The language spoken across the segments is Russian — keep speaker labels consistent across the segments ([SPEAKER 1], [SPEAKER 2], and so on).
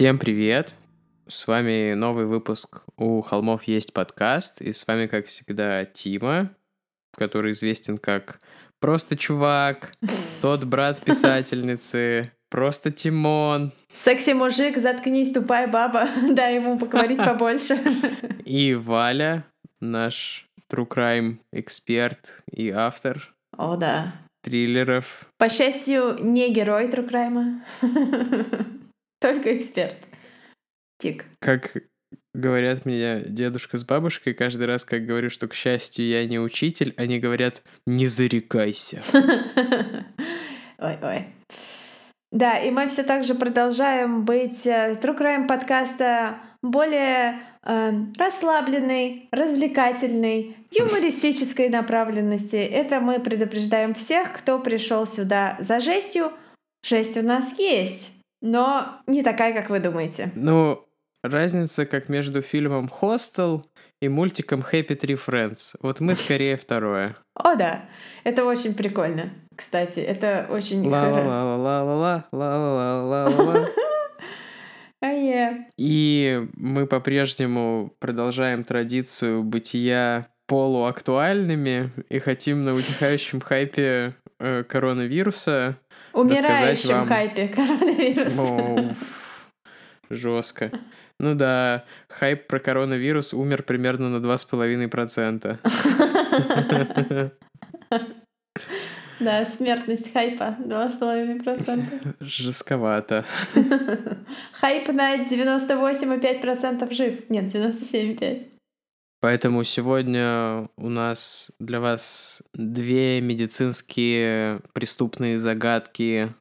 [SPEAKER 1] Всем привет! С вами новый выпуск «У холмов есть подкаст», и с вами, как всегда, Тима, который известен как «Просто чувак», «Тот брат писательницы», «Просто Тимон».
[SPEAKER 2] Секси-мужик, заткнись, тупая баба, дай ему поговорить побольше.
[SPEAKER 1] И Валя, наш true crime эксперт и автор.
[SPEAKER 2] О, да.
[SPEAKER 1] Триллеров.
[SPEAKER 2] По счастью, не герой true crime, только эксперт. Тик.
[SPEAKER 1] Как говорят мне дедушка с бабушкой, каждый раз, как говорю, что, к счастью, я не учитель, они говорят «не зарекайся».
[SPEAKER 2] Ой-ой. Да, и мы все так же продолжаем быть э, True Crime подкаста более э, расслабленной, развлекательной, юмористической направленности. Это мы предупреждаем всех, кто пришел сюда за жестью. Жесть у нас есть, но не такая, как вы думаете.
[SPEAKER 1] Ну, разница как между фильмом «Хостел» и мультиком «Happy Tree Friends». Вот мы скорее второе.
[SPEAKER 2] О, да. Это очень прикольно, кстати. Это очень
[SPEAKER 1] ла
[SPEAKER 2] ла ла ла ла ла ла ла ла ла. А я.
[SPEAKER 1] И мы по-прежнему продолжаем традицию бытия полуактуальными и хотим на утихающем хайпе э, коронавируса
[SPEAKER 2] Умирающем
[SPEAKER 1] вам...
[SPEAKER 2] хайпе коронавируса.
[SPEAKER 1] Оу, жестко. Ну да, хайп про коронавирус умер примерно на 2,5%.
[SPEAKER 2] Да, смертность хайпа 2,5%.
[SPEAKER 1] Жестковато.
[SPEAKER 2] Хайп на 98,5% жив. Нет, 97,5%.
[SPEAKER 1] Поэтому сегодня у нас для вас две медицинские преступные загадки,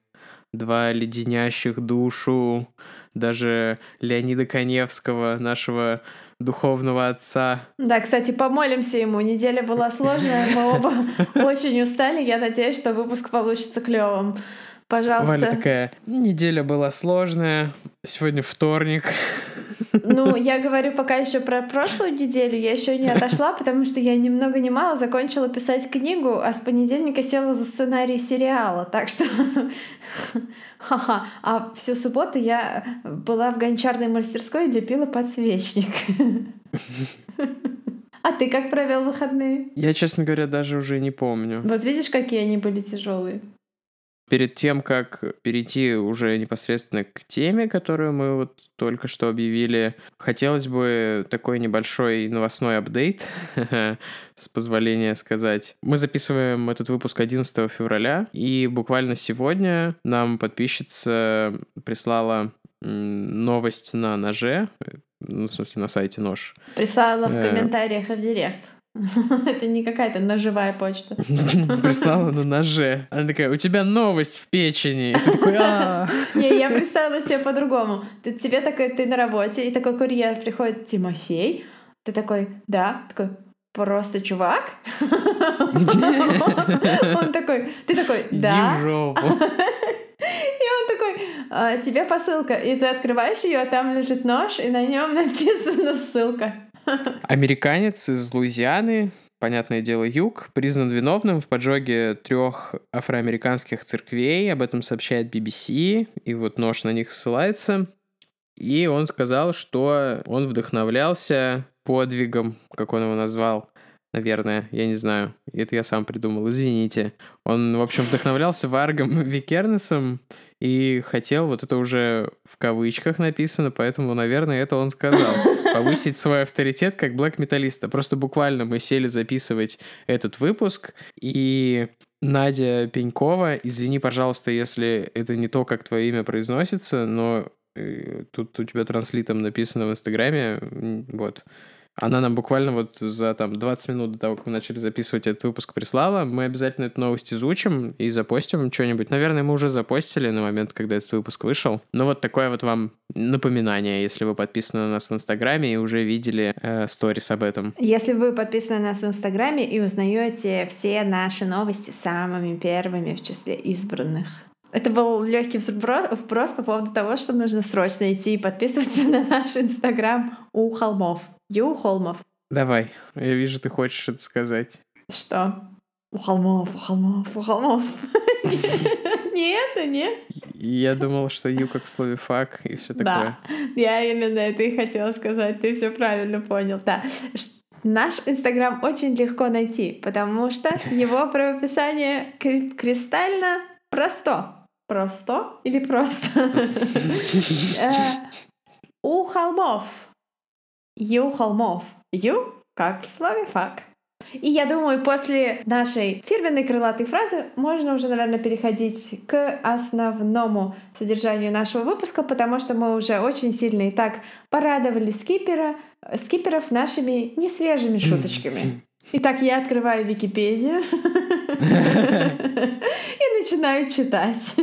[SPEAKER 1] два леденящих душу, даже Леонида Коневского, нашего духовного отца.
[SPEAKER 2] Да, кстати, помолимся ему. Неделя была сложная, мы оба очень устали. Я надеюсь, что выпуск получится клевым. Пожалуйста.
[SPEAKER 1] Валя такая, неделя была сложная, сегодня вторник.
[SPEAKER 2] Ну, я говорю пока еще про прошлую неделю, я еще не отошла, потому что я ни много ни мало закончила писать книгу, а с понедельника села за сценарий сериала, так что... Ха-ха. А всю субботу я была в гончарной мастерской и лепила подсвечник. А ты как провел выходные?
[SPEAKER 1] Я, честно говоря, даже уже не помню.
[SPEAKER 2] Вот видишь, какие они были тяжелые.
[SPEAKER 1] Перед тем, как перейти уже непосредственно к теме, которую мы вот только что объявили, хотелось бы такой небольшой новостной апдейт, с позволения сказать. Мы записываем этот выпуск 11 февраля, и буквально сегодня нам подписчица прислала новость на ноже, ну, в смысле, на сайте нож.
[SPEAKER 2] Прислала в
[SPEAKER 1] Э.
[SPEAKER 2] комментариях в директ. Это не какая-то ножевая почта.
[SPEAKER 1] Прислала на ноже. Она такая, у тебя новость в печени. «А».
[SPEAKER 2] Не, я представила себе по-другому. Ты, тебе такой, ты на работе, и такой курьер приходит, Тимофей. Ты такой, да. Такой, просто чувак? Он такой, ты такой,
[SPEAKER 1] Иди
[SPEAKER 2] да.
[SPEAKER 1] в жопу.
[SPEAKER 2] И он такой, «А, тебе посылка. И ты открываешь ее, а там лежит нож, и на нем написана ссылка.
[SPEAKER 1] Американец из Луизианы, понятное дело, юг, признан виновным в поджоге трех афроамериканских церквей. Об этом сообщает BBC, и вот нож на них ссылается. И он сказал, что он вдохновлялся подвигом, как он его назвал, наверное, я не знаю, это я сам придумал, извините. Он, в общем, вдохновлялся Варгом Викернесом и хотел, вот это уже в кавычках написано, поэтому, наверное, это он сказал, повысить свой авторитет как блэк-металлиста. Просто буквально мы сели записывать этот выпуск, и Надя Пенькова, извини, пожалуйста, если это не то, как твое имя произносится, но э, тут у тебя транслитом написано в Инстаграме, вот. Она нам буквально вот за там 20 минут до того, как мы начали записывать этот выпуск, прислала. Мы обязательно эту новость изучим и запостим что-нибудь. Наверное, мы уже запостили на момент, когда этот выпуск вышел. Но вот такое вот вам напоминание, если вы подписаны на нас в Инстаграме и уже видели э, сторис об этом.
[SPEAKER 2] Если вы подписаны на нас в Инстаграме и узнаете все наши новости самыми первыми в числе избранных. Это был легкий вброс, по поводу того, что нужно срочно идти и подписываться на наш Инстаграм у холмов. Ю холмов.
[SPEAKER 1] Давай, я вижу, ты хочешь это сказать.
[SPEAKER 2] Что? У холмов, у холмов, у холмов. Нет, нет.
[SPEAKER 1] Я думал, что ю как в слове фак и все такое.
[SPEAKER 2] Да, я именно это и хотела сказать. Ты все правильно понял. Да. Наш Инстаграм очень легко найти, потому что его правописание кристально просто. Просто или просто? Э, у холмов. Ю холмов. Ю как в слове фак. И я думаю, после нашей фирменной крылатой фразы можно уже, наверное, переходить к основному содержанию нашего выпуска, потому что мы уже очень сильно и так порадовали скипера, скиперов нашими несвежими шуточками. Итак, я открываю Википедию и начинаю читать.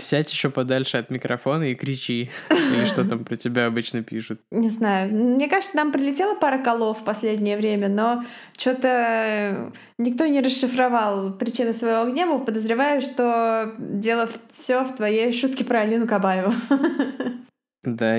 [SPEAKER 1] Сядь еще подальше от микрофона и кричи. Или что там про тебя обычно пишут.
[SPEAKER 2] Не знаю. Мне кажется, нам прилетела пара колов в последнее время, но что-то никто не расшифровал причины своего гнева. Подозреваю, что дело все в твоей шутке про Алину Кабаеву.
[SPEAKER 1] Да,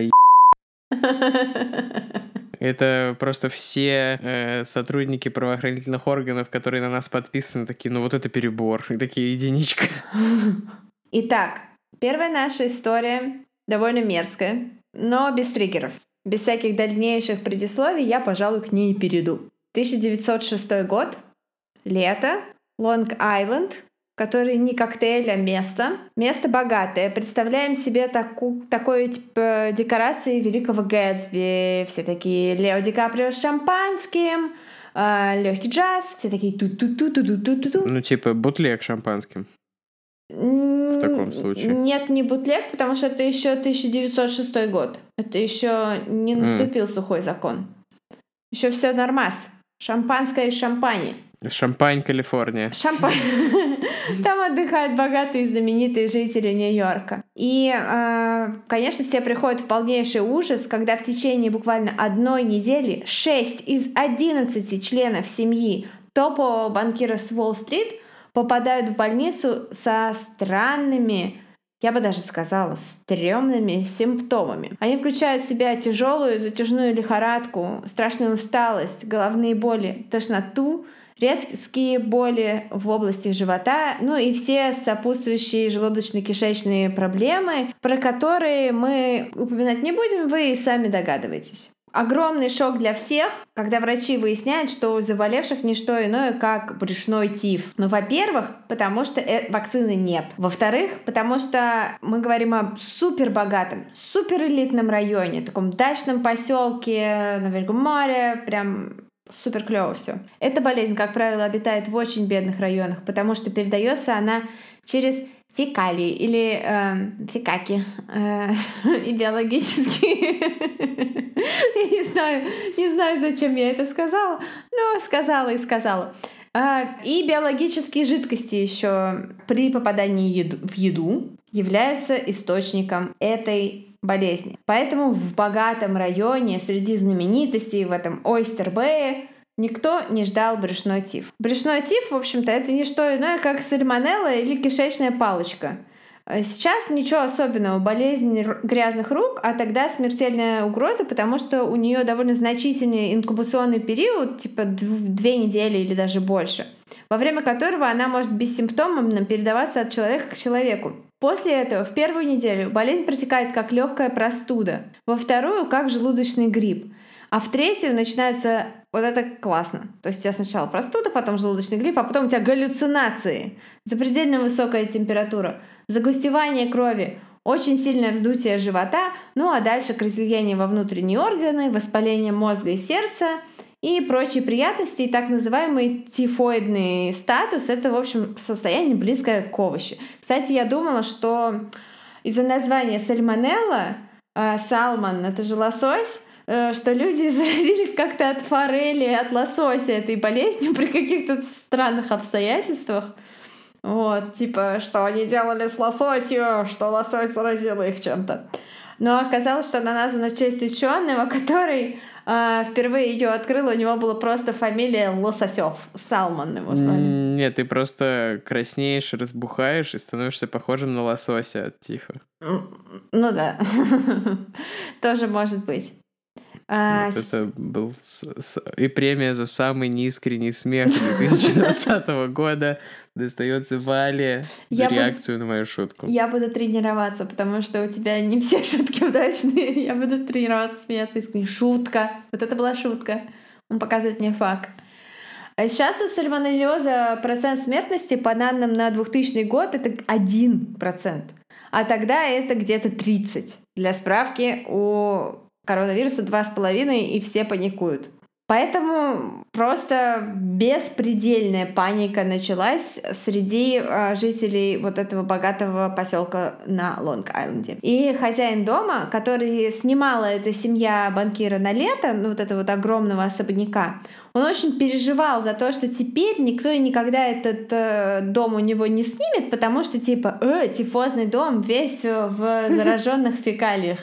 [SPEAKER 1] это просто все э, сотрудники правоохранительных органов, которые на нас подписаны, такие, ну вот это перебор, и такие единичка.
[SPEAKER 2] Итак, первая наша история довольно мерзкая, но без триггеров. Без всяких дальнейших предисловий я, пожалуй, к ней перейду. 1906 год, лето, Лонг-Айленд, который не коктейль, а место. Место богатое. Представляем себе таку, такой типа декорации великого Гэтсби. Все такие Лео Ди Каприо с шампанским, э, легкий джаз, все такие ту ту ту ту ту ту ту ту
[SPEAKER 1] Ну, типа бутлег шампанским. В таком случае.
[SPEAKER 2] Нет, не бутлег, потому что это еще 1906 год. Это еще не наступил mm. сухой закон. Еще все нормас. Шампанское из шампани.
[SPEAKER 1] Шампань, Калифорния.
[SPEAKER 2] Шампань. Там отдыхают богатые знаменитые жители Нью-Йорка. И, э, конечно, все приходят в полнейший ужас, когда в течение буквально одной недели 6 из 11 членов семьи топового банкира с Уолл-стрит попадают в больницу со странными я бы даже сказала, стрёмными симптомами. Они включают в себя тяжелую затяжную лихорадку, страшную усталость, головные боли, тошноту, редкие боли в области живота, ну и все сопутствующие желудочно-кишечные проблемы, про которые мы упоминать не будем, вы и сами догадываетесь. Огромный шок для всех, когда врачи выясняют, что у заболевших не что иное, как брюшной тиф. Ну, во-первых, потому что э вакцины нет. Во-вторых, потому что мы говорим о супер богатом, районе, таком дачном поселке на берегу моря, прям супер клево все. Эта болезнь, как правило, обитает в очень бедных районах, потому что передается она через фекалии или э, фекаки э, и биологические. Я не знаю, не знаю, зачем я это сказала, но сказала и сказала. А, и биологические жидкости еще при попадании в еду являются источником этой болезни. Поэтому в богатом районе среди знаменитостей в этом Ойстер-Бэе никто не ждал брюшной тиф. Брюшной тиф, в общем-то, это не что иное, как сальмонелла или кишечная палочка. Сейчас ничего особенного, болезнь грязных рук, а тогда смертельная угроза, потому что у нее довольно значительный инкубационный период, типа две недели или даже больше, во время которого она может бессимптомно передаваться от человека к человеку. После этого в первую неделю болезнь протекает как легкая простуда, во вторую как желудочный грипп, а в третью начинается вот это классно. То есть у тебя сначала простуда, потом желудочный грипп, а потом у тебя галлюцинации, запредельно высокая температура, загустевание крови, очень сильное вздутие живота, ну а дальше кровоизлияние во внутренние органы, воспаление мозга и сердца — и прочие приятности, и так называемый тифоидный статус — это, в общем, состояние близкое к овощи. Кстати, я думала, что из-за названия сальмонелла, э, салмон — это же лосось, э, что люди заразились как-то от форели, от лосося этой болезнью при каких-то странных обстоятельствах. Вот, типа, что они делали с лососью, что лосось заразил их чем-то. Но оказалось, что она названа в честь ученого, который впервые ее открыл, у него была просто фамилия Лососев. Салман его звали.
[SPEAKER 1] Нет, ты просто краснеешь, разбухаешь и становишься похожим на лосося от Тифа.
[SPEAKER 2] Ну да, тоже может быть.
[SPEAKER 1] А, вот это был с, с, и премия за самый неискренний смех 2020 года достается Вале за реакцию на мою шутку.
[SPEAKER 2] Я буду тренироваться, потому что у тебя не все шутки удачные. Я буду тренироваться, смеяться искренне. Шутка. Вот это была шутка. Он показывает мне факт. А сейчас у сальмонеллеза процент смертности по данным на 2000 год это 1%. А тогда это где-то 30. Для справки, у коронавируса 2,5 и все паникуют. Поэтому просто беспредельная паника началась среди э, жителей вот этого богатого поселка на Лонг-Айленде. И хозяин дома, который снимала эта семья банкира на лето, ну вот этого вот огромного особняка, он очень переживал за то, что теперь никто и никогда этот э, дом у него не снимет, потому что типа, э, тифозный дом весь в зараженных фекалиях.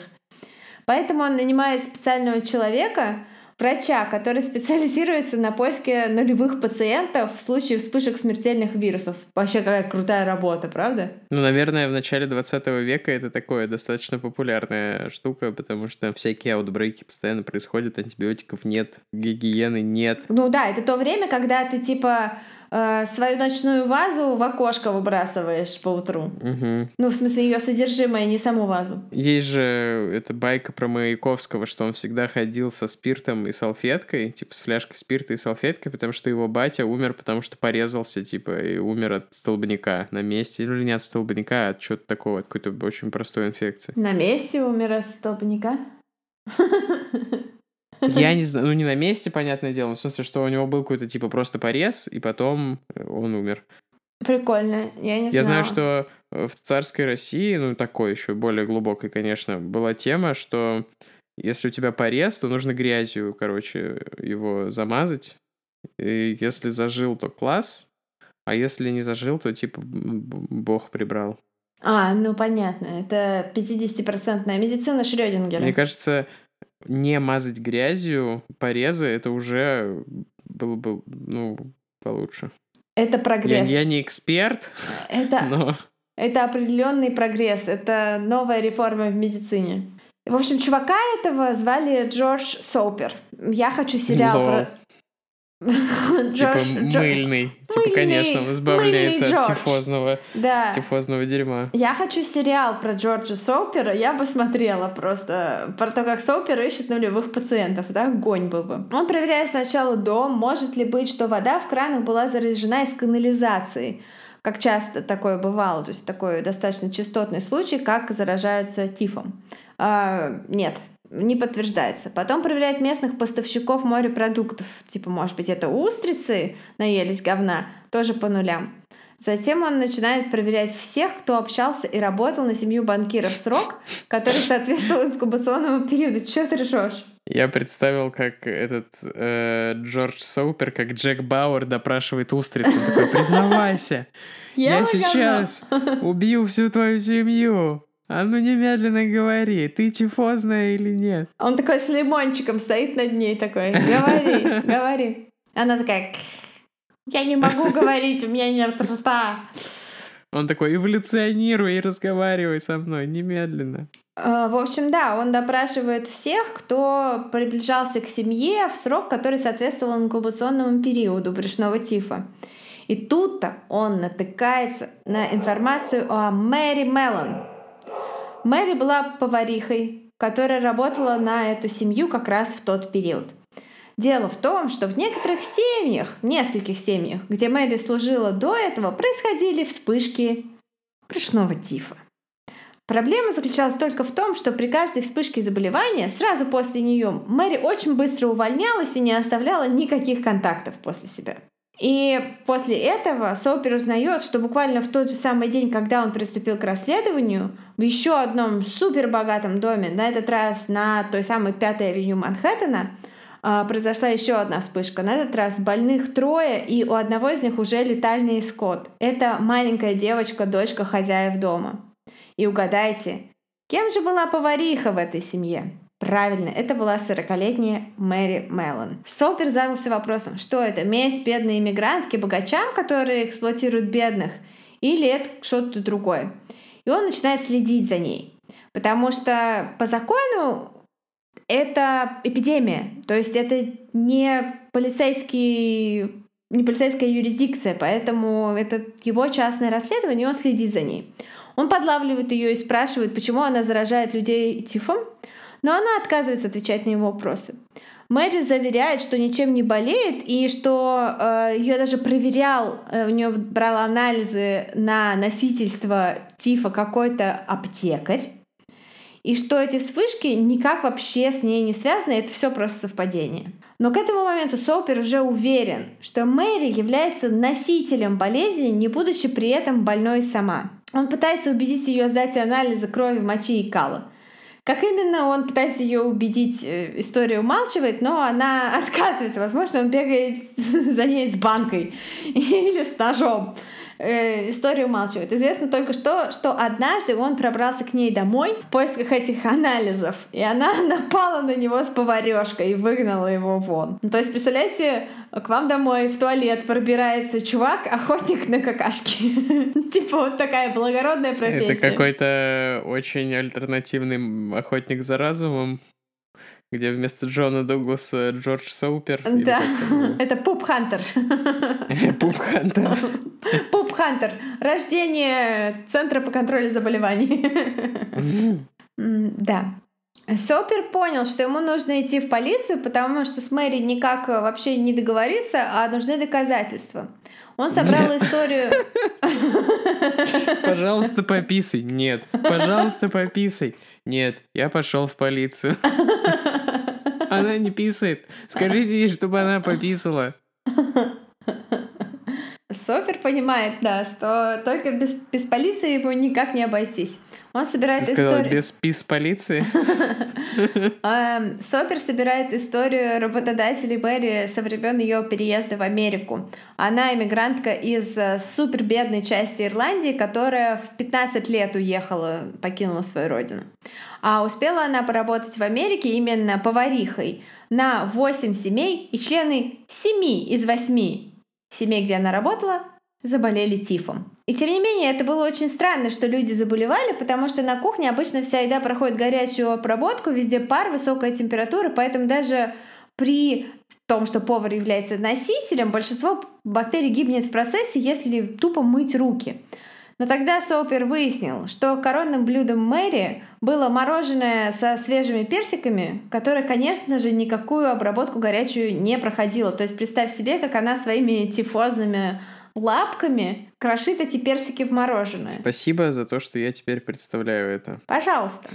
[SPEAKER 2] Поэтому он нанимает специального человека, врача, который специализируется на поиске нулевых пациентов в случае вспышек смертельных вирусов. Вообще какая крутая работа, правда?
[SPEAKER 1] Ну, наверное, в начале 20 века это такое достаточно популярная штука, потому что всякие аутбрейки постоянно происходят, антибиотиков нет, гигиены нет.
[SPEAKER 2] Ну да, это то время, когда ты типа э, свою ночную вазу в окошко выбрасываешь по утру.
[SPEAKER 1] Угу.
[SPEAKER 2] Ну, в смысле, ее содержимое, не саму вазу.
[SPEAKER 1] Есть же эта байка про Маяковского, что он всегда ходил со спиртом и салфеткой, типа с фляжкой спирта и салфеткой, потому что его батя умер, потому что порезался, типа, и умер от столбняка на месте. Ну, или не от столбняка, а от чего-то такого, от какой-то очень простой инфекции.
[SPEAKER 2] На месте умер от столбняка?
[SPEAKER 1] Я не знаю, ну не на месте, понятное дело, в смысле, что у него был какой-то типа просто порез, и потом э, он умер.
[SPEAKER 2] Прикольно, я не знаю.
[SPEAKER 1] Я знаю, что в царской России, ну такой еще более глубокой, конечно, была тема, что если у тебя порез, то нужно грязью, короче, его замазать. И если зажил, то класс, а если не зажил, то типа бог прибрал.
[SPEAKER 2] А, ну понятно. Это 50-процентная медицина Шрёдингера.
[SPEAKER 1] Мне кажется, не мазать грязью порезы, это уже было бы, ну, получше.
[SPEAKER 2] Это прогресс.
[SPEAKER 1] Я, я не эксперт,
[SPEAKER 2] это,
[SPEAKER 1] но...
[SPEAKER 2] Это определенный прогресс, это новая реформа в медицине. В общем, чувака этого звали Джордж Соупер. Я хочу сериал Лол. про...
[SPEAKER 1] Типа мыльный. Типа, конечно, он избавляется от тифозного,
[SPEAKER 2] да.
[SPEAKER 1] тифозного дерьма.
[SPEAKER 2] Я хочу сериал про Джорджа Соупера. Я бы смотрела просто про то, как Соупер ищет нулевых пациентов. Да, гонь был бы. Он проверяет сначала дом, может ли быть, что вода в кранах была заряжена из канализации как часто такое бывало, то есть такой достаточно частотный случай, как заражаются тифом. А, нет, не подтверждается. Потом проверяет местных поставщиков морепродуктов. Типа, может быть, это устрицы наелись говна, тоже по нулям. Затем он начинает проверять всех, кто общался и работал на семью банкиров срок, который соответствовал инкубационному периоду. Чего ты ржешь?
[SPEAKER 1] Я представил, как этот э, Джордж Соупер, как Джек Бауэр допрашивает устрицу. Такой, признавайся, я сейчас убью всю твою семью. А ну немедленно говори, ты тифозная или нет?
[SPEAKER 2] Он такой с лимончиком стоит над ней такой, говори, говори. Она такая, я не могу говорить, у меня нет рта.
[SPEAKER 1] Он такой, эволюционируй и разговаривай со мной немедленно.
[SPEAKER 2] А, в общем, да, он допрашивает всех, кто приближался к семье в срок, который соответствовал инкубационному периоду брюшного тифа. И тут-то он натыкается на информацию о Мэри Меллон, Мэри была поварихой, которая работала на эту семью как раз в тот период. Дело в том, что в некоторых семьях, нескольких семьях, где Мэри служила до этого, происходили вспышки брюшного тифа. Проблема заключалась только в том, что при каждой вспышке заболевания сразу после нее Мэри очень быстро увольнялась и не оставляла никаких контактов после себя. И после этого Сопер узнает, что буквально в тот же самый день, когда он приступил к расследованию, в еще одном супербогатом доме, на этот раз на той самой пятой авеню Манхэттена, а, произошла еще одна вспышка. На этот раз больных трое, и у одного из них уже летальный исход. Это маленькая девочка, дочка хозяев дома. И угадайте, кем же была повариха в этой семье? Правильно, это была 40-летняя Мэри Меллон. Сопер задался вопросом, что это, месть бедной иммигрантки богачам, которые эксплуатируют бедных, или это что-то другое. И он начинает следить за ней, потому что по закону это эпидемия, то есть это не полицейский не полицейская юрисдикция, поэтому это его частное расследование, он следит за ней. Он подлавливает ее и спрашивает, почему она заражает людей тифом, но она отказывается отвечать на его вопросы. Мэри заверяет, что ничем не болеет и что э, ее даже проверял, э, у нее брал анализы на носительство тифа какой-то аптекарь. И что эти вспышки никак вообще с ней не связаны, это все просто совпадение. Но к этому моменту Соупер уже уверен, что Мэри является носителем болезни, не будучи при этом больной сама. Он пытается убедить ее сдать анализы крови, мочи и кала. Как именно он пытается ее убедить, э, история умалчивает, но она отказывается. Возможно, он бегает за ней с банкой или с ножом. Э, история умалчивает. Известно только что, что однажды он пробрался к ней домой в поисках этих анализов, и она напала на него с поварешкой и выгнала его вон. Ну, то есть, представляете, к вам домой в туалет пробирается чувак, охотник на какашки. Типа вот такая благородная профессия.
[SPEAKER 1] Это какой-то очень альтернативный охотник за разумом где вместо Джона Дугласа Джордж Соупер.
[SPEAKER 2] Да, это Poop Hunter.
[SPEAKER 1] Poop Hunter.
[SPEAKER 2] Poop Hunter. Рождение Центра по контролю заболеваний. Да. Сопер понял, что ему нужно идти в полицию, потому что с Мэри никак вообще не договориться, а нужны доказательства. Он собрал Нет. историю...
[SPEAKER 1] Пожалуйста, пописай. Нет. Пожалуйста, пописай. Нет. Я пошел в полицию. Она не писает. Скажите ей, чтобы она пописала.
[SPEAKER 2] Сопер понимает, да, что только без, без полиции ему никак не обойтись. Он собирает
[SPEAKER 1] Ты
[SPEAKER 2] историю...
[SPEAKER 1] без пис полиции?
[SPEAKER 2] Эм, Сопер собирает историю работодателей Берри со времен ее переезда в Америку. Она иммигрантка из э, супер бедной части Ирландии, которая в 15 лет уехала, покинула свою родину. А успела она поработать в Америке именно поварихой на 8 семей, и члены 7 из 8 семей, где она работала, заболели тифом. И тем не менее, это было очень странно, что люди заболевали, потому что на кухне обычно вся еда проходит горячую обработку, везде пар, высокая температура, поэтому даже при том, что повар является носителем, большинство бактерий гибнет в процессе, если тупо мыть руки. Но тогда Соупер выяснил, что коронным блюдом Мэри было мороженое со свежими персиками, которое, конечно же, никакую обработку горячую не проходило. То есть представь себе, как она своими тифозными лапками крошит эти персики в мороженое.
[SPEAKER 1] Спасибо за то, что я теперь представляю это.
[SPEAKER 2] Пожалуйста.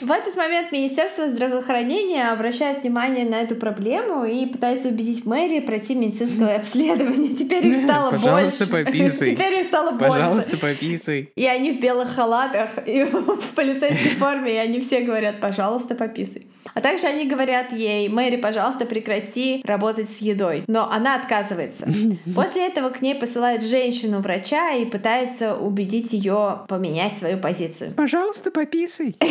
[SPEAKER 2] В этот момент Министерство здравоохранения обращает внимание на эту проблему и пытается убедить Мэри пройти медицинское обследование. Теперь их стало
[SPEAKER 1] Пожалуйста,
[SPEAKER 2] больше.
[SPEAKER 1] пописай.
[SPEAKER 2] Теперь их стало больше.
[SPEAKER 1] Пожалуйста, пописай.
[SPEAKER 2] И они в белых халатах, и в полицейской форме, и они все говорят, пожалуйста, пописай. А также они говорят ей, Мэри, пожалуйста, прекрати работать с едой. Но она отказывается. После этого к ней посылает женщину-врача и пытается убедить ее поменять свою позицию.
[SPEAKER 1] Пожалуйста, пописай.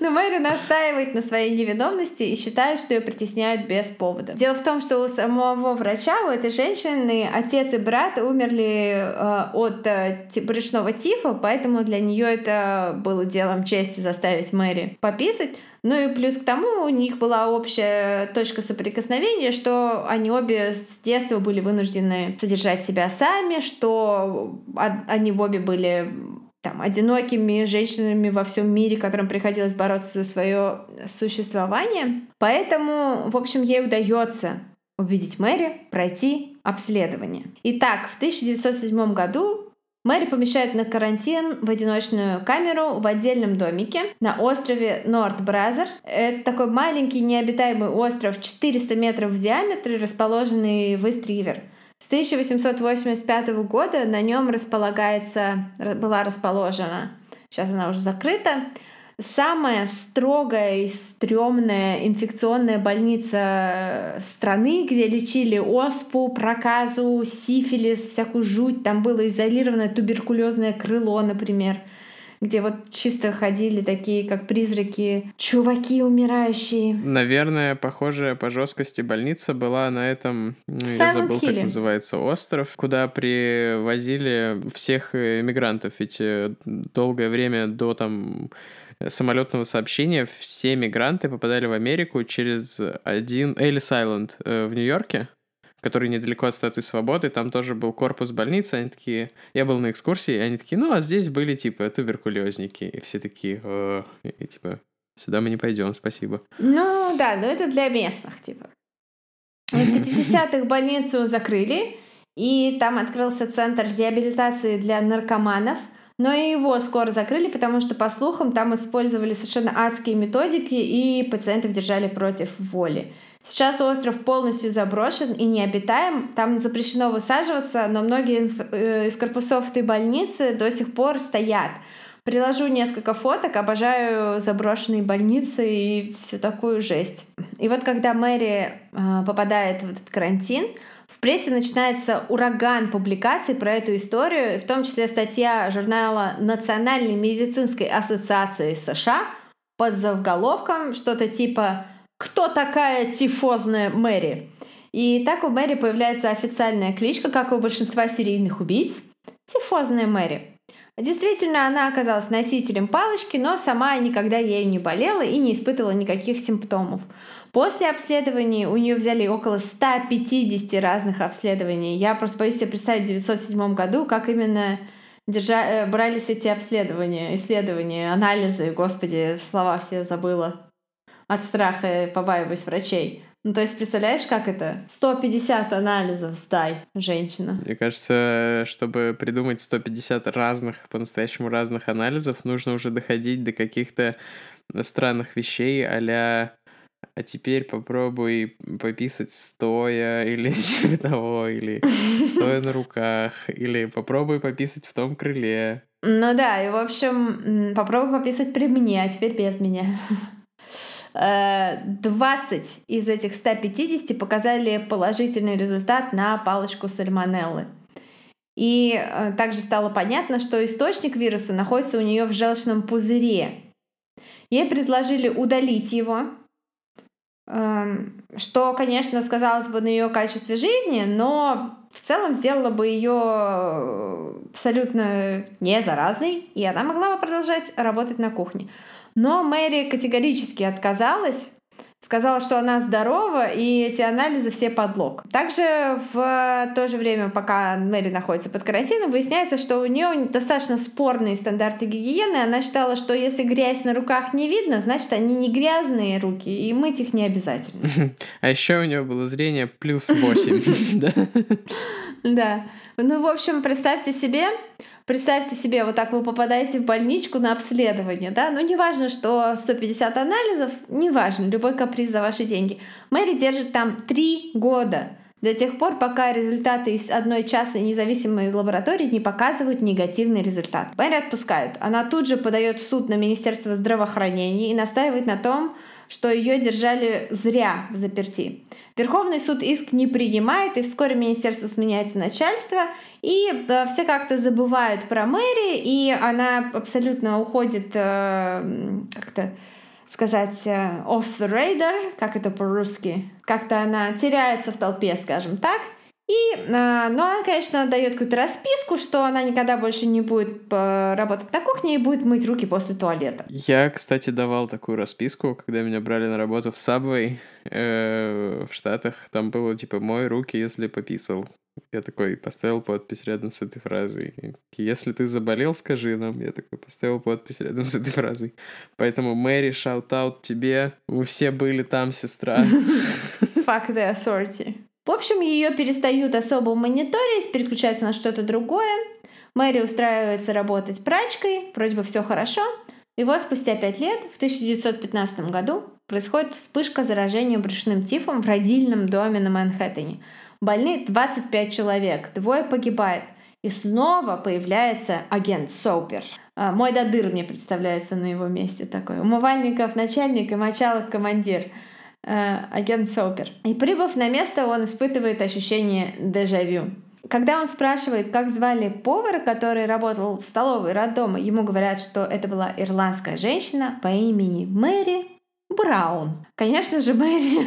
[SPEAKER 2] Но Мэри настаивает на своей невиновности и считает, что ее притесняют без повода. Дело в том, что у самого врача, у этой женщины, отец и брат умерли э, от э, брюшного тифа, поэтому для нее это было делом чести заставить Мэри пописать. Ну и плюс к тому у них была общая точка соприкосновения, что они обе с детства были вынуждены содержать себя сами, что они обе были там, одинокими женщинами во всем мире, которым приходилось бороться за свое существование. Поэтому, в общем, ей удается убедить Мэри пройти обследование. Итак, в 1907 году Мэри помещают на карантин в одиночную камеру в отдельном домике на острове Норт Бразер. Это такой маленький необитаемый остров 400 метров в диаметре, расположенный в Истривер. С 1885 года на нем располагается, была расположена, сейчас она уже закрыта, самая строгая и стрёмная инфекционная больница страны, где лечили оспу, проказу, сифилис, всякую жуть. Там было изолированное туберкулезное крыло, например — где вот чисто ходили такие, как призраки, чуваки умирающие.
[SPEAKER 1] Наверное, похожая по жесткости больница была на этом, ну, я забыл, как называется, остров, куда привозили всех иммигрантов, ведь э, долгое время до там самолетного сообщения все мигранты попадали в Америку через один Элис Айленд в Нью-Йорке который недалеко от Статуи Свободы, там тоже был корпус больницы, они такие... Я был на экскурсии, и они такие, ну, а здесь были, типа, туберкулезники, и все такие, О", и, типа, сюда мы не пойдем, спасибо.
[SPEAKER 2] Ну, да, но это для местных, типа. В 50-х больницу закрыли, и там открылся центр реабилитации для наркоманов, но и его скоро закрыли, потому что, по слухам, там использовали совершенно адские методики, и пациентов держали против воли. Сейчас остров полностью заброшен и необитаем. Там запрещено высаживаться, но многие э, из корпусов этой больницы до сих пор стоят. Приложу несколько фоток, обожаю заброшенные больницы и всю такую жесть. И вот когда Мэри э, попадает в этот карантин, в прессе начинается ураган публикаций про эту историю, в том числе статья журнала Национальной медицинской ассоциации США под заголовком что-то типа кто такая тифозная Мэри. И так у Мэри появляется официальная кличка, как и у большинства серийных убийц – тифозная Мэри. Действительно, она оказалась носителем палочки, но сама никогда ею не болела и не испытывала никаких симптомов. После обследований у нее взяли около 150 разных обследований. Я просто боюсь себе представить в 1907 году, как именно держа... Э, брались эти обследования, исследования, анализы. Господи, слова все забыла от страха побаиваюсь врачей. Ну, то есть, представляешь, как это? 150 анализов сдай, женщина.
[SPEAKER 1] Мне кажется, чтобы придумать 150 разных, по-настоящему разных анализов, нужно уже доходить до каких-то странных вещей а а теперь попробуй пописать стоя или типа того, или стоя на руках, или попробуй пописать в том крыле.
[SPEAKER 2] Ну да, и в общем, попробуй пописать при мне, а теперь без меня. 20 из этих 150 показали положительный результат на палочку сальмонеллы. И э, также стало понятно, что источник вируса находится у нее в желчном пузыре. Ей предложили удалить его, эм, что, конечно, сказалось бы на ее качестве жизни, но в целом сделало бы ее э, абсолютно не заразной, и она могла бы продолжать работать на кухне. Но Мэри категорически отказалась, сказала, что она здорова, и эти анализы все подлог. Также в то же время, пока Мэри находится под карантином, выясняется, что у нее достаточно спорные стандарты гигиены. Она считала, что если грязь на руках не видно, значит, они не грязные руки, и мыть их не обязательно.
[SPEAKER 1] А еще у нее было зрение плюс 8.
[SPEAKER 2] Да. Ну, в общем, представьте себе, Представьте себе, вот так вы попадаете в больничку на обследование, да, ну неважно, что 150 анализов, неважно, любой каприз за ваши деньги. Мэри держит там три года, до тех пор, пока результаты из одной частной независимой лаборатории не показывают негативный результат. Мэри отпускают. Она тут же подает в суд на Министерство здравоохранения и настаивает на том, что ее держали зря в заперти. Верховный суд иск не принимает, и вскоре министерство сменяется начальство, и да, все как-то забывают про Мэри, и она абсолютно уходит, э, как-то сказать, э, off the radar, как это по-русски. Как-то она теряется в толпе, скажем так. И, э, ну, она, конечно, дает какую-то расписку, что она никогда больше не будет э, работать на кухне и будет мыть руки после туалета.
[SPEAKER 1] Я, кстати, давал такую расписку, когда меня брали на работу в Subway э, в Штатах. Там было типа «мой руки, если пописал». Я такой поставил подпись рядом с этой фразой. Если ты заболел, скажи нам. Я такой поставил подпись рядом с этой фразой. Поэтому Мэри, shout-out тебе. Мы все были там, сестра.
[SPEAKER 2] Fuck the authority. В общем, ее перестают особо мониторить, переключаются на что-то другое. Мэри устраивается работать прачкой, вроде бы все хорошо. И вот спустя пять лет, в 1915 году, происходит вспышка заражения брюшным тифом в родильном доме на Манхэттене. Больны 25 человек, двое погибает. И снова появляется агент Соупер. А, мой додыр мне представляется на его месте такой. Умывальников начальник и мочалок командир. Э, агент Сопер. И прибыв на место, он испытывает ощущение дежавю. Когда он спрашивает, как звали повара, который работал в столовой роддома, ему говорят, что это была ирландская женщина по имени Мэри Браун. Конечно же, Мэри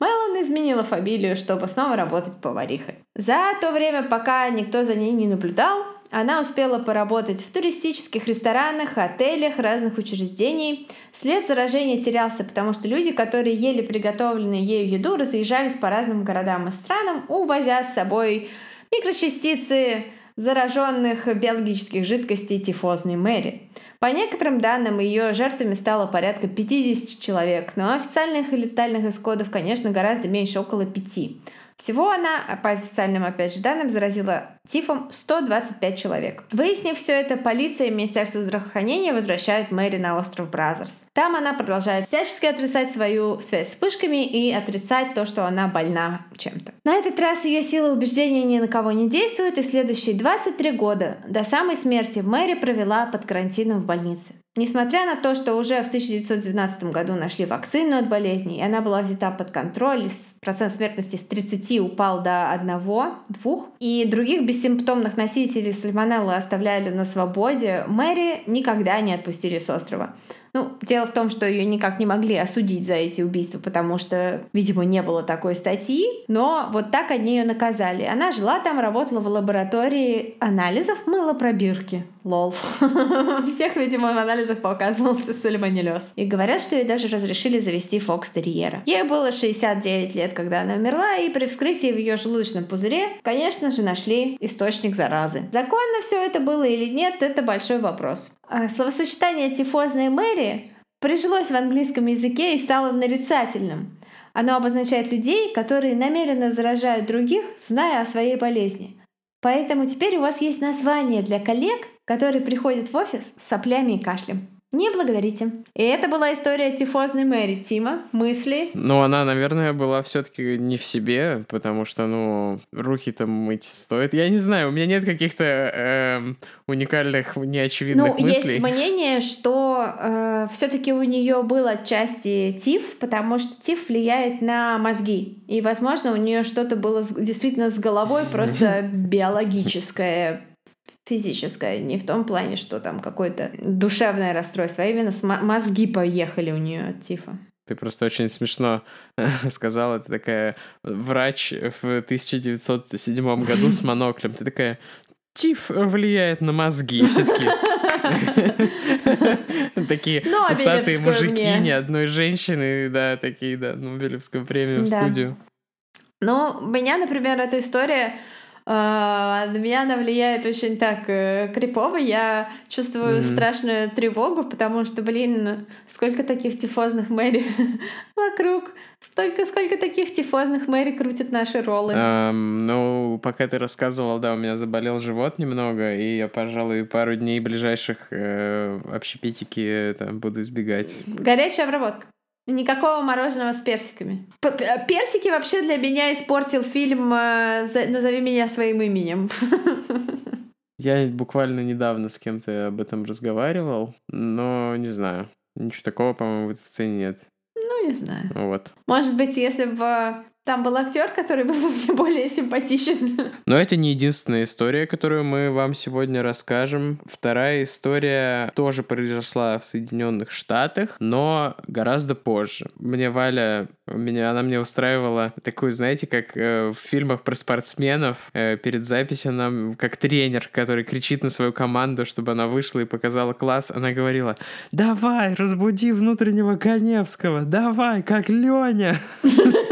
[SPEAKER 2] Меллон изменила фамилию, чтобы снова работать поварихой. За то время, пока никто за ней не наблюдал, она успела поработать в туристических ресторанах, отелях, разных учреждений. След заражения терялся, потому что люди, которые ели приготовленную ею еду, разъезжались по разным городам и странам, увозя с собой микрочастицы зараженных биологических жидкостей тифозной Мэри. По некоторым данным, ее жертвами стало порядка 50 человек, но официальных и летальных исходов, конечно, гораздо меньше, около 5. Всего она, по официальным, опять же, данным, заразила тифом 125 человек. Выяснив все это, полиция и Министерство здравоохранения возвращают Мэри на остров Бразерс. Там она продолжает всячески отрицать свою связь с вспышками и отрицать то, что она больна чем-то. На этот раз ее сила убеждения ни на кого не действует, и следующие 23 года до самой смерти Мэри провела под карантином в больнице. Несмотря на то, что уже в 1912 году нашли вакцину от болезни, и она была взята под контроль, процент смертности с 30 упал до 1-2, и других бессимптомных носителей сальмонеллы оставляли на свободе, Мэри никогда не отпустили с острова. Ну, дело в том, что ее никак не могли осудить за эти убийства, потому что, видимо, не было такой статьи, но вот так они ее наказали. Она жила там, работала в лаборатории анализов мылопробирки. Лол. Всех, видимо, в анализах показывался сальмонеллез. И говорят, что ей даже разрешили завести фокстерьера. Ей было 69 лет, когда она умерла, и при вскрытии в ее желудочном пузыре, конечно же, нашли источник заразы. Законно все это было или нет, это большой вопрос. А словосочетание «тифозная Мэри» прижилось в английском языке и стало нарицательным. Оно обозначает людей, которые намеренно заражают других, зная о своей болезни. Поэтому теперь у вас есть название для коллег, которые приходят в офис с соплями и кашлем. Не благодарите. И это была история тифозной Мэри Тима. Мысли.
[SPEAKER 1] Ну, она, наверное, была все-таки не в себе, потому что, ну, руки-то мыть стоит. Я не знаю, у меня нет каких-то э, уникальных, неочевидных
[SPEAKER 2] ну,
[SPEAKER 1] мыслей.
[SPEAKER 2] Есть мнение, что э, все-таки у нее был отчасти тиф, потому что тиф влияет на мозги. И, возможно, у нее что-то было действительно с головой, просто биологическое физическое, не в том плане, что там какое-то душевное расстройство, а именно мозги поехали у нее от тифа.
[SPEAKER 1] Ты просто очень смешно сказала, ты такая врач в 1907 году с моноклем, ты такая, тиф влияет на мозги все-таки. Такие усатые мужики, ни одной женщины, да, такие, да, Нобелевскую премию в студию.
[SPEAKER 2] Ну, меня, например, эта история а, на меня она влияет очень так э, крипово. Я чувствую mm-hmm. страшную тревогу, потому что, блин, сколько таких тифозных Мэри вокруг. Столько, сколько таких тифозных Мэри крутят наши роллы.
[SPEAKER 1] Um, ну, пока ты рассказывал, да, у меня заболел живот немного, и я, пожалуй, пару дней ближайших э, общепитики это, буду избегать.
[SPEAKER 2] Горячая обработка. Никакого мороженого с персиками. Персики вообще для меня испортил фильм э, «Назови меня своим именем».
[SPEAKER 1] Я буквально недавно с кем-то об этом разговаривал, но не знаю. Ничего такого, по-моему, в этой сцене нет.
[SPEAKER 2] Ну, не знаю.
[SPEAKER 1] Вот.
[SPEAKER 2] Может быть, если бы там был актер, который был мне более симпатичен.
[SPEAKER 1] Но это не единственная история, которую мы вам сегодня расскажем. Вторая история тоже произошла в Соединенных Штатах, но гораздо позже. Мне Валя, меня, она мне устраивала такую, знаете, как э, в фильмах про спортсменов, э, перед записью нам, как тренер, который кричит на свою команду, чтобы она вышла и показала класс, она говорила, давай, разбуди внутреннего Коневского, давай, как Леня.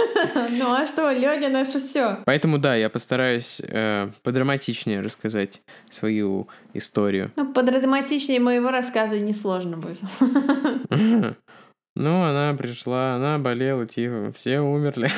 [SPEAKER 2] Ну а что, Леня наше все.
[SPEAKER 1] Поэтому да, я постараюсь э, подраматичнее рассказать свою историю.
[SPEAKER 2] Ну, подраматичнее моего рассказа несложно будет.
[SPEAKER 1] Ну, она пришла, она болела, тихо, все умерли.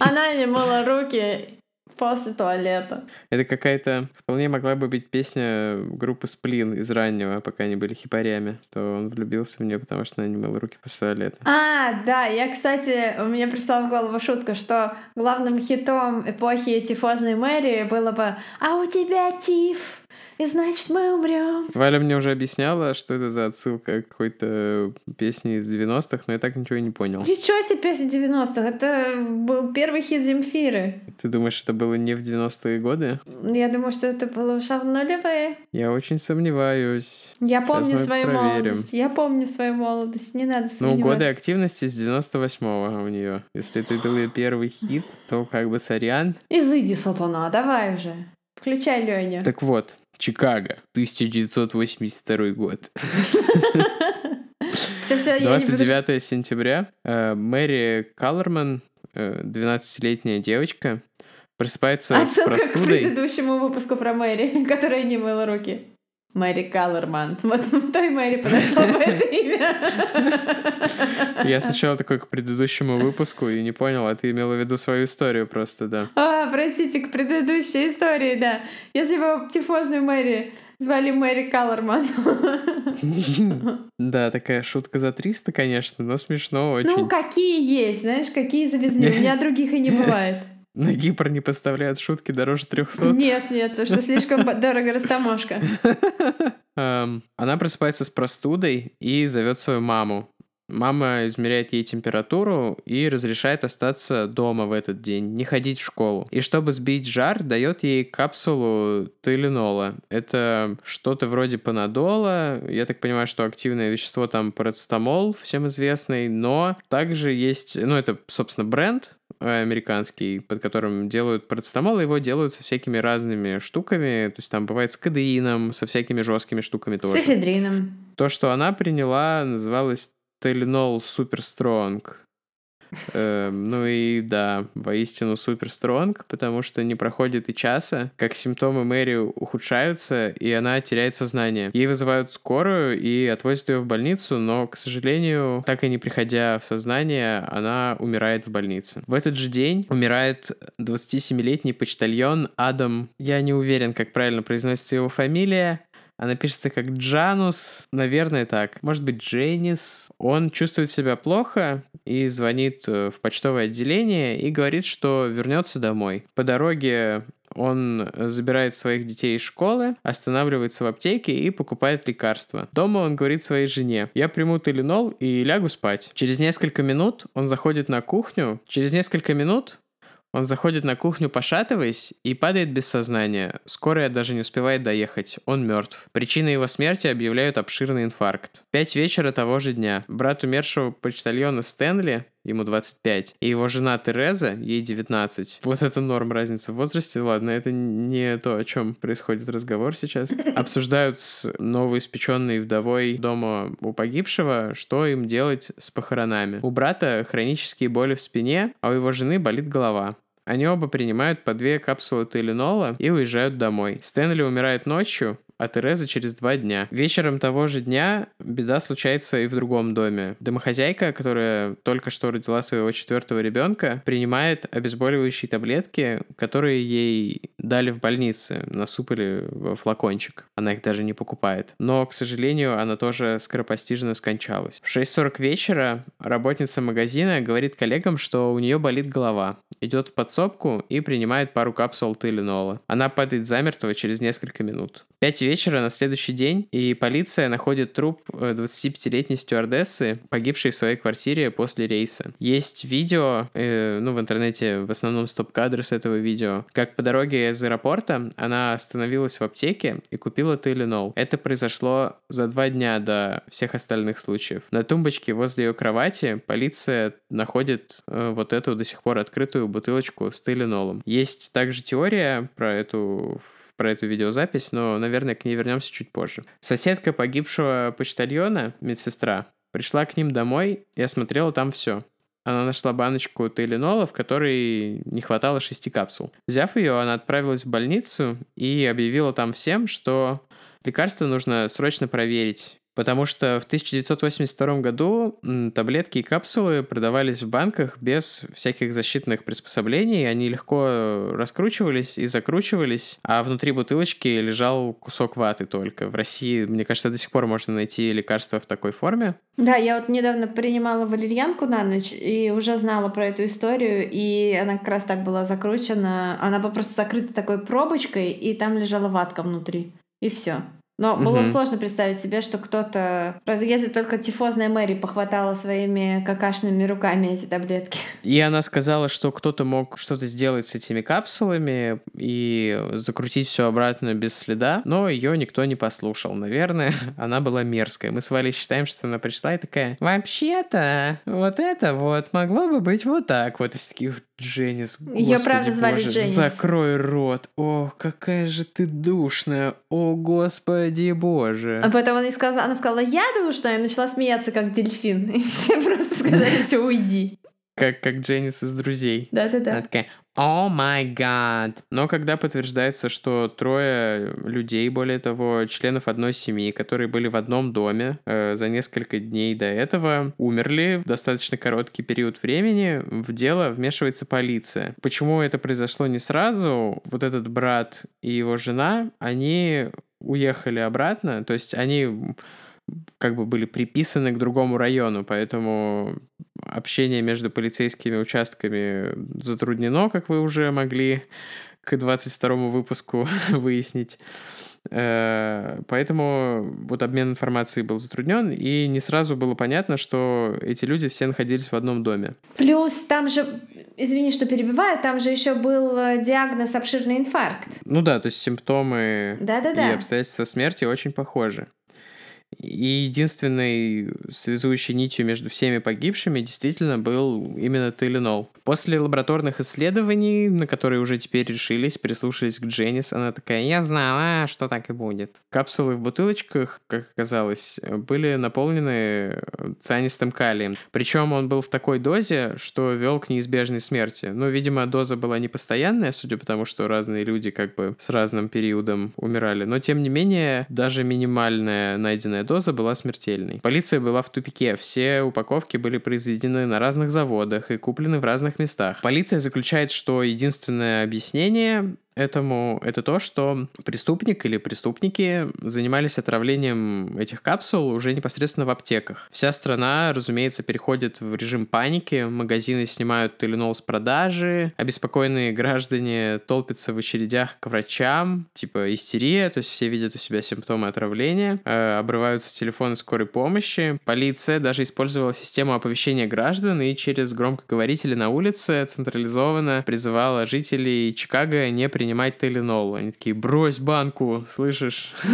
[SPEAKER 2] Она не мыла руки После туалета.
[SPEAKER 1] Это какая-то вполне могла бы быть песня группы Сплин из раннего, пока они были хипарями, то он влюбился в нее, потому что она не мыла руки после туалета.
[SPEAKER 2] А, да, я, кстати, у меня пришла в голову шутка, что главным хитом эпохи тифозной Мэри было бы «А у тебя тиф!» И значит мы умрем.
[SPEAKER 1] Валя мне уже объясняла, что это за отсылка к какой-то песне из 90-х, но я так ничего и не понял.
[SPEAKER 2] Ничего себе песня 90-х, это был первый хит Земфиры.
[SPEAKER 1] Ты думаешь, это было не в 90-е годы?
[SPEAKER 2] Я думаю, что это было в нулевые.
[SPEAKER 1] Я очень сомневаюсь.
[SPEAKER 2] Я помню свою проверим. молодость. Я помню свою молодость, не надо
[SPEAKER 1] сомневаться. Ну, годы активности с 98-го у нее. Если это был ее первый хит, то как бы сорян.
[SPEAKER 2] Изыди, сатана, давай уже. Включай Леня.
[SPEAKER 1] Так вот, Чикаго, 1982 год.
[SPEAKER 2] Все, все,
[SPEAKER 1] 29 сентября э, Мэри Каллерман, э, 12-летняя девочка, просыпается с
[SPEAKER 2] Отсылка к
[SPEAKER 1] простудой.
[SPEAKER 2] предыдущему выпуску про Мэри, которая не мыла руки. Мэри Каллерман. Вот той Мэри подошло бы это имя.
[SPEAKER 1] Я сначала такой к предыдущему выпуску и не понял, а ты имела в виду свою историю просто, да.
[SPEAKER 2] А, простите, к предыдущей истории, да. Если бы тифозную Мэри звали Мэри Каллерман.
[SPEAKER 1] Да, такая шутка за 300, конечно, но смешно очень.
[SPEAKER 2] Ну, какие есть, знаешь, какие завезли. У меня других и не бывает.
[SPEAKER 1] На Кипр не поставляют шутки дороже 300.
[SPEAKER 2] Нет, нет, потому что слишком дорого растаможка.
[SPEAKER 1] Она просыпается с простудой и зовет свою маму. Мама измеряет ей температуру и разрешает остаться дома в этот день, не ходить в школу. И чтобы сбить жар, дает ей капсулу тайленола. Это что-то вроде панадола. Я так понимаю, что активное вещество там парацетамол, всем известный. Но также есть, ну это, собственно, бренд э, американский, под которым делают парацетамол, и его делают со всякими разными штуками. То есть там бывает с кадеином, со всякими жесткими штуками
[SPEAKER 2] С
[SPEAKER 1] тоже.
[SPEAKER 2] эфедрином.
[SPEAKER 1] То, что она приняла, называлось Теленол Супер Стронг. Эм, ну и да, воистину супер стронг, потому что не проходит и часа, как симптомы Мэри ухудшаются, и она теряет сознание. Ей вызывают скорую и отвозят ее в больницу, но, к сожалению, так и не приходя в сознание, она умирает в больнице. В этот же день умирает 27-летний почтальон Адам. Я не уверен, как правильно произносится его фамилия. Она пишется как Джанус, наверное, так. Может быть, Дженнис. Он чувствует себя плохо и звонит э, в почтовое отделение и говорит, что вернется домой. По дороге он забирает своих детей из школы, останавливается в аптеке и покупает лекарства. Дома он говорит своей жене, я приму теленол и лягу спать. Через несколько минут он заходит на кухню. Через несколько минут он заходит на кухню, пошатываясь, и падает без сознания. Скорая даже не успевает доехать. Он мертв. Причиной его смерти объявляют обширный инфаркт. Пять вечера того же дня. Брат умершего почтальона Стэнли, ему 25, и его жена Тереза, ей 19. Вот это норм разница в возрасте. Ладно, это не то, о чем происходит разговор сейчас. Обсуждают с новоиспеченной вдовой дома у погибшего, что им делать с похоронами. У брата хронические боли в спине, а у его жены болит голова. Они оба принимают по две капсулы Теленола и уезжают домой. Стэнли умирает ночью, а Тереза через два дня. Вечером того же дня беда случается и в другом доме. Домохозяйка, которая только что родила своего четвертого ребенка, принимает обезболивающие таблетки, которые ей дали в больнице, насыпали в флакончик. Она их даже не покупает. Но, к сожалению, она тоже скоропостижно скончалась. В 6.40 вечера работница магазина говорит коллегам, что у нее болит голова. Идет в подсобку и принимает пару капсул Теленола. Она падает замертво через несколько минут. 5 вечера на следующий день, и полиция находит труп э, 25-летней стюардессы, погибшей в своей квартире после рейса. Есть видео, э, ну, в интернете в основном стоп-кадры с этого видео, как по дороге из аэропорта она остановилась в аптеке и купила Теленол. Это произошло за два дня до всех остальных случаев. На тумбочке возле ее кровати полиция находит э, вот эту до сих пор открытую бутылочку с Теленолом. Есть также теория про эту про эту видеозапись, но, наверное, к ней вернемся чуть позже. Соседка погибшего почтальона, медсестра, пришла к ним домой и осмотрела там все. Она нашла баночку Тейленола, в которой не хватало шести капсул. Взяв ее, она отправилась в больницу и объявила там всем, что лекарство нужно срочно проверить. Потому что в 1982 году таблетки и капсулы продавались в банках без всяких защитных приспособлений. Они легко раскручивались и закручивались, а внутри бутылочки лежал кусок ваты только. В России, мне кажется, до сих пор можно найти лекарства в такой форме.
[SPEAKER 2] Да, я вот недавно принимала валерьянку на ночь и уже знала про эту историю, и она как раз так была закручена. Она была просто закрыта такой пробочкой, и там лежала ватка внутри. И все. Но было
[SPEAKER 1] Мгм.
[SPEAKER 2] сложно представить себе, что кто-то... Разве если только тифозная Мэри похватала своими какашными руками эти таблетки.
[SPEAKER 1] И она сказала, что кто-то мог что-то сделать с этими капсулами и закрутить все обратно без следа, но ее никто не послушал. Наверное, она была мерзкая. Мы с Валей считаем, что она пришла и такая, вообще-то, вот это вот могло бы быть вот так вот. И все такие, Дженнис.
[SPEAKER 2] Ее правда звали
[SPEAKER 1] боже,
[SPEAKER 2] Дженнис.
[SPEAKER 1] Закрой рот. О, какая же ты душная. О, господи боже.
[SPEAKER 2] А потом она, сказала, она сказала, я душная, и начала смеяться, как дельфин. И все просто сказали, все, уйди.
[SPEAKER 1] Как, как Дженнис из друзей.
[SPEAKER 2] Да-да-да.
[SPEAKER 1] Она такая, о май гад. Но когда подтверждается, что трое людей, более того, членов одной семьи, которые были в одном доме э, за несколько дней до этого, умерли в достаточно короткий период времени, в дело вмешивается полиция. Почему это произошло не сразу? Вот этот брат и его жена, они уехали обратно, то есть они как бы были приписаны к другому району, поэтому общение между полицейскими участками затруднено, как вы уже могли к 22 выпуску выяснить. Э, поэтому вот обмен информацией был затруднен, и не сразу было понятно, что эти люди все находились в одном доме.
[SPEAKER 2] Плюс там же, извини, что перебиваю, там же еще был э, диагноз обширный инфаркт.
[SPEAKER 1] Ну да, то есть симптомы
[SPEAKER 2] Да-да-да.
[SPEAKER 1] и обстоятельства смерти очень похожи. И единственной связующей нитью между всеми погибшими действительно был именно Теленол. После лабораторных исследований, на которые уже теперь решились, прислушались к Дженнис, она такая, я знала, что так и будет. Капсулы в бутылочках, как оказалось, были наполнены цианистым калием. Причем он был в такой дозе, что вел к неизбежной смерти. Ну, видимо, доза была не постоянная, судя по тому, что разные люди как бы с разным периодом умирали. Но, тем не менее, даже минимальная найденная доза была смертельной. Полиция была в тупике. Все упаковки были произведены на разных заводах и куплены в разных местах. Полиция заключает, что единственное объяснение этому это то, что преступник или преступники занимались отравлением этих капсул уже непосредственно в аптеках. Вся страна, разумеется, переходит в режим паники, магазины снимают Теленол с продажи, обеспокоенные граждане толпятся в очередях к врачам, типа истерия, то есть все видят у себя симптомы отравления, э, обрываются телефоны скорой помощи, полиция даже использовала систему оповещения граждан и через громкоговорители на улице централизованно призывала жителей Чикаго не принимать принимать Теленол. Они такие, брось банку, слышишь?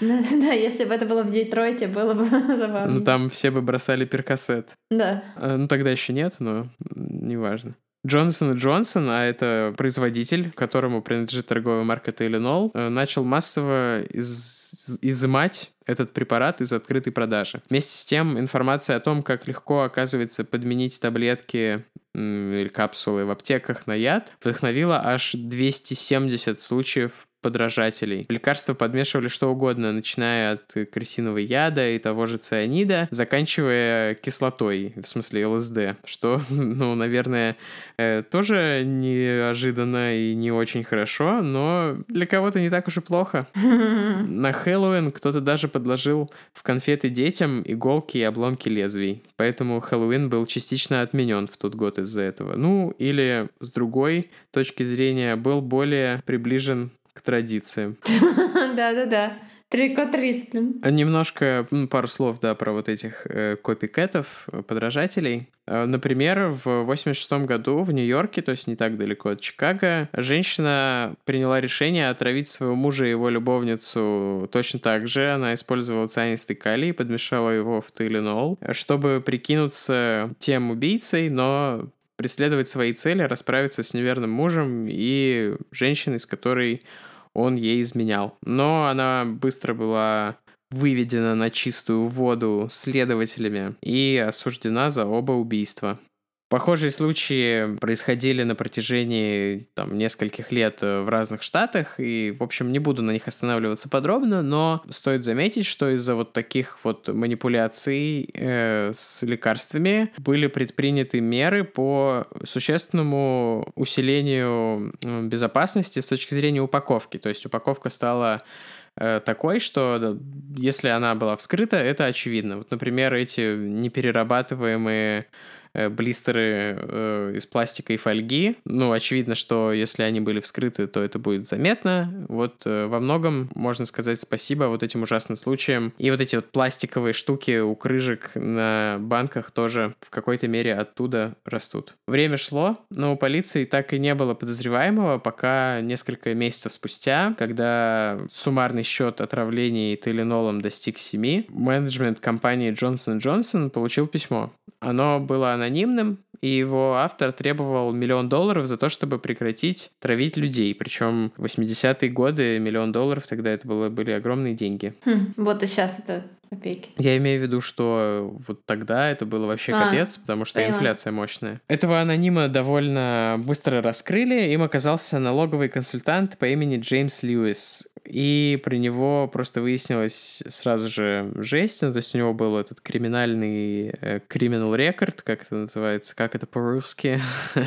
[SPEAKER 2] Да, если бы это было в Детройте, было бы забавно.
[SPEAKER 1] Ну там все бы бросали перкассет.
[SPEAKER 2] Да.
[SPEAKER 1] Ну тогда еще нет, но неважно. Джонсон Джонсон, а это производитель, которому принадлежит торговая марка Теленол, э, начал массово из изымать этот препарат из открытой продажи. Вместе с тем, информация о том, как легко оказывается подменить таблетки или капсулы в аптеках на яд, вдохновила аж 270 случаев подражателей. Лекарства подмешивали что угодно, начиная от крысиного яда и того же цианида, заканчивая кислотой, в смысле ЛСД, что, ну, наверное, э, тоже неожиданно и не очень хорошо, но для кого-то не так уж и плохо. На Хэллоуин кто-то даже подложил в конфеты детям иголки и обломки лезвий, поэтому Хэллоуин был частично отменен в тот год из-за этого. Ну, или с другой точки зрения был более приближен к традициям.
[SPEAKER 2] Да-да-да. Трикотрит, блин.
[SPEAKER 1] Немножко, пару слов, да, про вот этих э, копикетов, подражателей. Э, например, в 86 году в Нью-Йорке, то есть не так далеко от Чикаго, женщина приняла решение отравить своего мужа и его любовницу точно так же. Она использовала цианистый калий, подмешала его в Тайленол, чтобы прикинуться тем убийцей, но преследовать свои цели, расправиться с неверным мужем и женщиной, с которой он ей изменял. Но она быстро была выведена на чистую воду следователями и осуждена за оба убийства. Похожие случаи происходили на протяжении там, нескольких лет э, в разных штатах, и, в общем, не буду на них останавливаться подробно, но стоит заметить, что из-за вот таких вот манипуляций э, с лекарствами были предприняты меры по существенному усилению безопасности с точки зрения упаковки. То есть упаковка стала э, такой, что если она была вскрыта, это очевидно. Вот, например, эти неперерабатываемые блистеры э, из пластика и фольги. Ну, очевидно, что если они были вскрыты, то это будет заметно. Вот э, во многом можно сказать спасибо вот этим ужасным случаям. И вот эти вот пластиковые штуки у крыжек на банках тоже в какой-то мере оттуда растут. Время шло, но у полиции так и не было подозреваемого, пока несколько месяцев спустя, когда суммарный счет отравлений теленолом достиг 7, менеджмент компании Johnson Johnson получил письмо. Оно было анонимным, и его автор требовал миллион долларов за то, чтобы прекратить травить людей. Причем в 80-е годы миллион долларов тогда это было, были огромные деньги.
[SPEAKER 2] Хм, вот и сейчас это копейки.
[SPEAKER 1] Я имею в виду, что вот тогда это было вообще а, капец, потому что поняла. инфляция мощная. Этого анонима довольно быстро раскрыли. Им оказался налоговый консультант по имени Джеймс Льюис. И при него просто выяснилось сразу же жесть. Ну, то есть у него был этот криминальный криминал э, рекорд, как это называется, как это по-русски?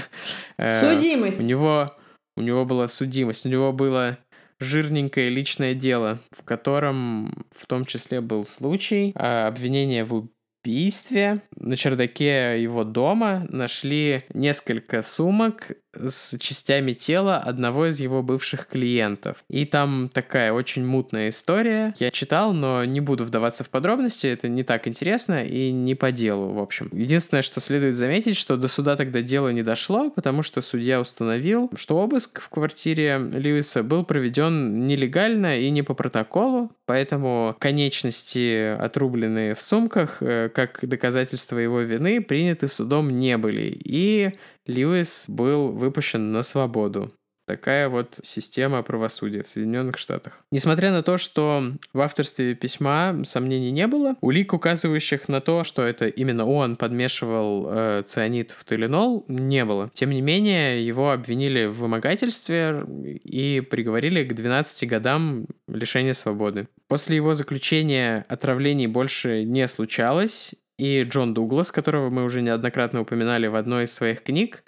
[SPEAKER 2] Э, судимость.
[SPEAKER 1] У него, у него была судимость, у него было жирненькое личное дело, в котором в том числе был случай а, обвинения в убийстве. На чердаке его дома нашли несколько сумок с частями тела одного из его бывших клиентов. И там такая очень мутная история. Я читал, но не буду вдаваться в подробности, это не так интересно и не по делу, в общем. Единственное, что следует заметить, что до суда тогда дело не дошло, потому что судья установил, что обыск в квартире Льюиса был проведен нелегально и не по протоколу, поэтому конечности, отрубленные в сумках, э, как доказательство его вины, приняты судом не были. И Льюис был выпущен на свободу. Такая вот система правосудия в Соединенных Штатах. Несмотря на то, что в авторстве письма сомнений не было, улик, указывающих на то, что это именно он подмешивал э, цианид в Теленол, не было. Тем не менее, его обвинили в вымогательстве и приговорили к 12 годам лишения свободы. После его заключения отравлений больше не случалось, и Джон Дуглас, которого мы уже неоднократно упоминали в одной из своих книг,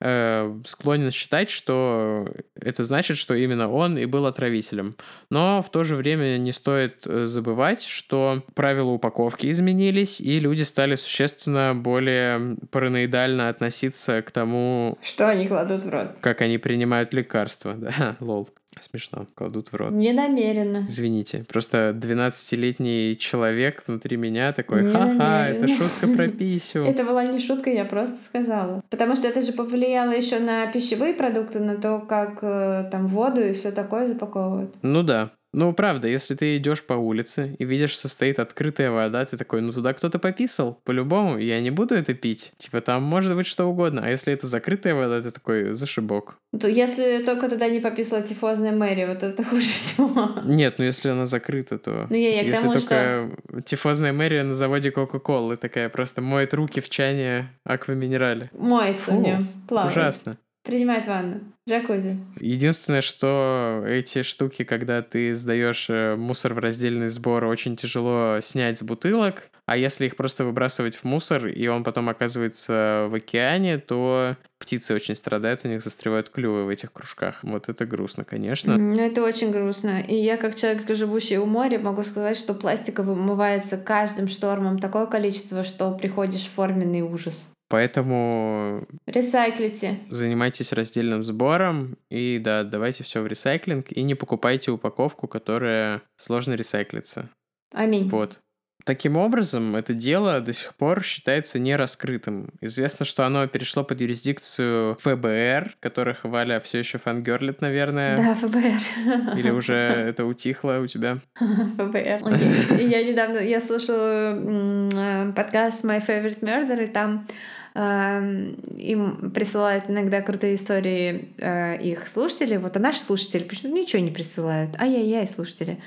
[SPEAKER 1] э, склонен считать, что это значит, что именно он и был отравителем. Но в то же время не стоит э, забывать, что правила упаковки изменились, и люди стали существенно более параноидально относиться к тому...
[SPEAKER 2] Что они кладут в рот.
[SPEAKER 1] Как они принимают лекарства, да, лол. Смешно, кладут в рот.
[SPEAKER 2] Не намеренно.
[SPEAKER 1] Извините, просто 12-летний человек внутри меня такой, ха-ха, это шутка про писю.
[SPEAKER 2] Это была не шутка, я просто сказала. Потому что это же повлияло еще на пищевые продукты, на то, как э, там воду и все такое запаковывают.
[SPEAKER 1] Ну да, ну, правда, если ты идешь по улице и видишь, что стоит открытая вода, ты такой, ну туда кто-то пописал, по-любому, я не буду это пить. Типа там может быть что угодно. А если это закрытая вода, ты такой, зашибок.
[SPEAKER 2] То если только туда не пописала тифозная Мэри, вот это хуже всего.
[SPEAKER 1] Нет, ну если она закрыта, то...
[SPEAKER 2] Ну я, я
[SPEAKER 1] если
[SPEAKER 2] тому,
[SPEAKER 1] только что... тифозная Мэри на заводе Кока-Колы такая просто моет руки в чане акваминерале.
[SPEAKER 2] Моется Фу, в нем, плавает.
[SPEAKER 1] Ужасно.
[SPEAKER 2] Принимает ванну. Джакузи.
[SPEAKER 1] Единственное, что эти штуки, когда ты сдаешь э, мусор в раздельный сбор, очень тяжело снять с бутылок. А если их просто выбрасывать в мусор, и он потом оказывается в океане, то птицы очень страдают, у них застревают клювы в этих кружках. Вот это грустно, конечно.
[SPEAKER 2] Ну, это очень грустно. И я, как человек, живущий у моря, могу сказать, что пластика вымывается каждым штормом такое количество, что приходишь в форменный ужас.
[SPEAKER 1] Поэтому...
[SPEAKER 2] Ресайклите.
[SPEAKER 1] Занимайтесь раздельным сбором и, да, давайте все в ресайклинг и не покупайте упаковку, которая сложно ресайклится.
[SPEAKER 2] Аминь.
[SPEAKER 1] Вот. Таким образом, это дело до сих пор считается нераскрытым. Известно, что оно перешло под юрисдикцию ФБР, которых Валя все еще фангерлит, наверное.
[SPEAKER 2] Да, ФБР.
[SPEAKER 1] Или уже это утихло у тебя?
[SPEAKER 2] ФБР. Я недавно, я слушала подкаст My Favorite Murder, и там им присылают иногда крутые истории э, их слушателей. Вот, а наши слушатели почему ничего не присылают? Ай-яй-яй, слушатели.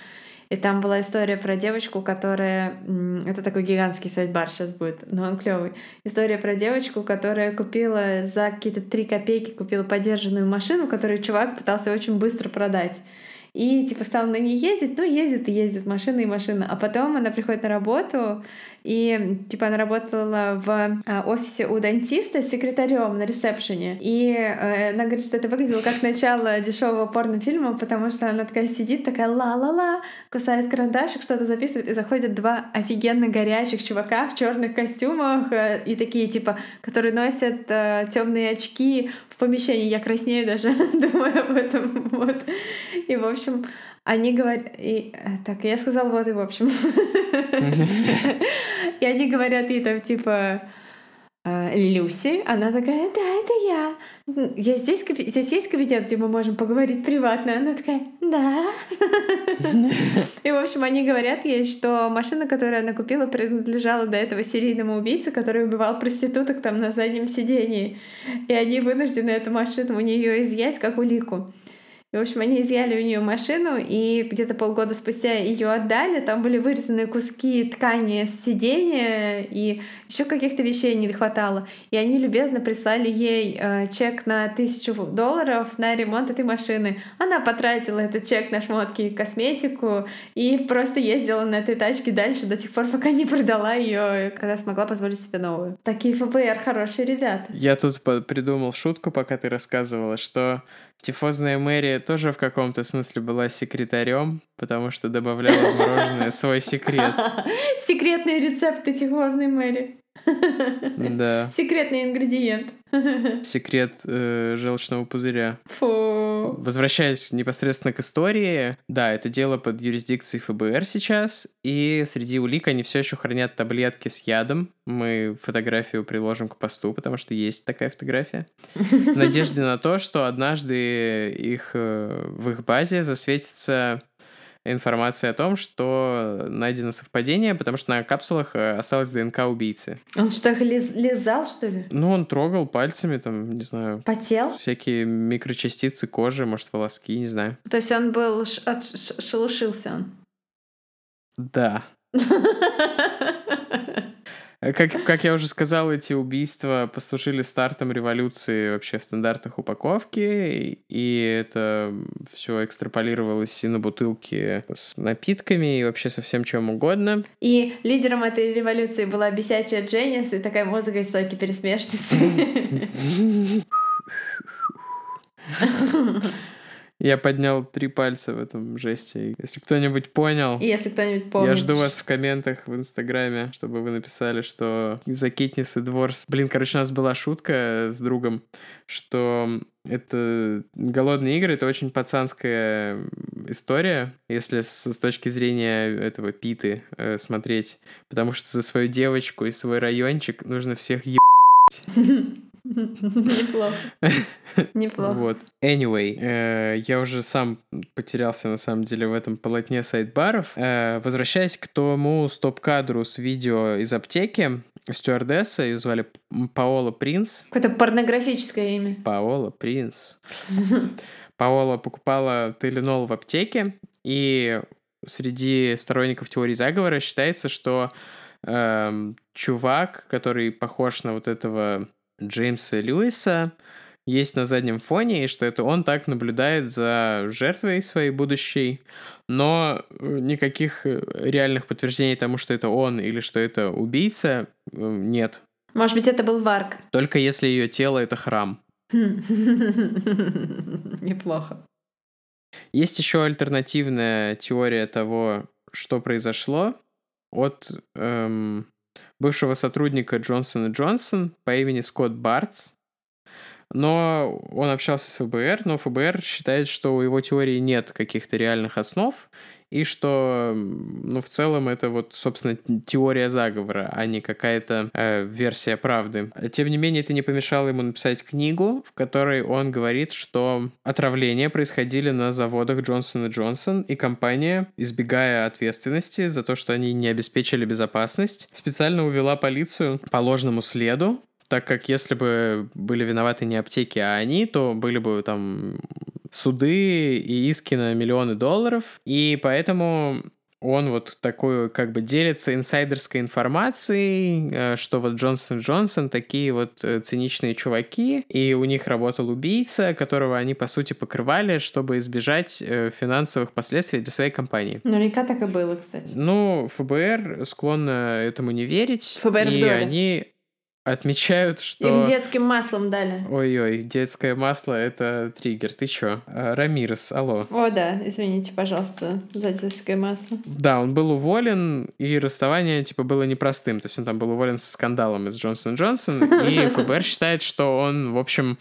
[SPEAKER 2] И там была история про девочку, которая... Это такой гигантский сайт-бар сейчас будет, но он клевый. История про девочку, которая купила за какие-то три копейки купила подержанную машину, которую чувак пытался очень быстро продать. И типа стал на ней ездить, ну ездит и ездит, машина и машина. А потом она приходит на работу, и типа она работала в а, офисе у дантиста секретарем на ресепшене. И э, она говорит, что это выглядело как начало дешевого порнофильма, потому что она такая сидит, такая ла-ла-ла, кусает карандашик, что-то записывает, и заходят два офигенно горячих чувака в черных костюмах э, и такие типа, которые носят э, темные очки в помещении. Я краснею даже, думаю об этом. Вот. И, в общем, они говорят... И... Так, я сказала вот и в общем. И они говорят ей там типа... «А, Люси, она такая, да, это я. Я здесь, здесь есть кабинет, где мы можем поговорить приватно. Она такая, да. И, в общем, они говорят ей, что машина, которую она купила, принадлежала до этого серийному убийце, который убивал проституток там на заднем сидении. И они вынуждены эту машину у нее изъять как улику. И, в общем, они изъяли у нее машину, и где-то полгода спустя ее отдали. Там были вырезаны куски ткани с сиденья, и еще каких-то вещей не хватало. И они любезно прислали ей э, чек на тысячу долларов на ремонт этой машины. Она потратила этот чек на шмотки и косметику, и просто ездила на этой тачке дальше до тех пор, пока не продала ее, когда смогла позволить себе новую. Такие ФБР хорошие ребята.
[SPEAKER 1] Я тут придумал шутку, пока ты рассказывала, что Тифозная Мэри тоже в каком-то смысле была секретарем, потому что добавляла в мороженое свой секрет.
[SPEAKER 2] Секретные рецепты тифозной Мэри.
[SPEAKER 1] Да.
[SPEAKER 2] Секретный ингредиент.
[SPEAKER 1] Секрет э, желчного пузыря.
[SPEAKER 2] Фу.
[SPEAKER 1] Возвращаясь непосредственно к истории, да, это дело под юрисдикцией ФБР сейчас, и среди улик они все еще хранят таблетки с ядом. Мы фотографию приложим к посту, потому что есть такая фотография. В надежде на то, что однажды их э, в их базе засветится информация о том, что найдено совпадение, потому что на капсулах э, осталась ДНК убийцы.
[SPEAKER 2] Он что, лиз лизал, что ли?
[SPEAKER 1] Ну, он трогал пальцами, там, не знаю.
[SPEAKER 2] Потел?
[SPEAKER 1] Всякие микрочастицы кожи, может, волоски, не знаю.
[SPEAKER 2] То есть он был... Шелушился он?
[SPEAKER 1] Да. Э, как, как я уже сказал, эти убийства послужили стартом революции вообще в стандартах упаковки, и это все экстраполировалось и на бутылки с напитками, и вообще со всем чем угодно.
[SPEAKER 2] И лидером этой революции была бесячая Дженнис и такая музыка из стойки пересмешницы.
[SPEAKER 1] Я поднял три пальца в этом жесте. Если кто-нибудь понял...
[SPEAKER 2] Если кто-нибудь помнит.
[SPEAKER 1] Я жду вас в комментах в Инстаграме, чтобы вы написали, что за Китнис и Дворс... Блин, короче, у нас была шутка с другом, что это голодные игры, это очень пацанская история, если с, с точки зрения этого Питы э, смотреть, потому что за свою девочку и свой райончик нужно всех ебать.
[SPEAKER 2] Неплохо. Неплохо.
[SPEAKER 1] Вот. Anyway, э, я уже сам потерялся, на самом деле, в этом полотне сайт-баров. Э, возвращаясь к тому стоп-кадру с видео из аптеки, стюардесса, ее звали Паола Принц.
[SPEAKER 2] Какое-то порнографическое имя.
[SPEAKER 1] Паола Принц. Паола покупала Теленол в аптеке, и среди сторонников теории заговора считается, что э, чувак, который похож на вот этого Джеймса Льюиса есть на заднем фоне, и что это он так наблюдает за жертвой своей будущей, но э, никаких э, реальных подтверждений тому, что это он или что это убийца, э, нет.
[SPEAKER 2] Может быть, это был Варк.
[SPEAKER 1] Только если ее тело — это храм.
[SPEAKER 2] Неплохо.
[SPEAKER 1] Есть еще альтернативная теория того, что произошло от эм, бывшего сотрудника Джонсон Джонсон по имени Скотт Бартс. Но он общался с ФБР, но ФБР считает, что у его теории нет каких-то реальных основ, и что, ну, в целом это вот, собственно, теория заговора, а не какая-то э, версия правды. Тем не менее, это не помешало ему написать книгу, в которой он говорит, что отравления происходили на заводах Джонсон и Джонсон, и компания, избегая ответственности за то, что они не обеспечили безопасность, специально увела полицию по ложному следу, так как если бы были виноваты не аптеки, а они, то были бы там суды и иски на миллионы долларов, и поэтому он вот такой как бы делится инсайдерской информацией, э, что вот Джонсон Джонсон такие вот э, циничные чуваки, и у них работал убийца, которого они, по сути, покрывали, чтобы избежать э, финансовых последствий для своей компании.
[SPEAKER 2] Наверняка так и было, кстати.
[SPEAKER 1] Ну, ФБР склонно этому не верить.
[SPEAKER 2] ФБР
[SPEAKER 1] и они отмечают, что...
[SPEAKER 2] Им детским маслом дали.
[SPEAKER 1] Ой-ой, детское масло — это триггер. Ты чё? А, Рамирес, алло.
[SPEAKER 2] О, да, извините, пожалуйста, за детское масло.
[SPEAKER 1] Да, он был уволен, и расставание, типа, было непростым. То есть он там был уволен со скандалом из Джонсон Джонсон, и ФБР считает, что он, в общем,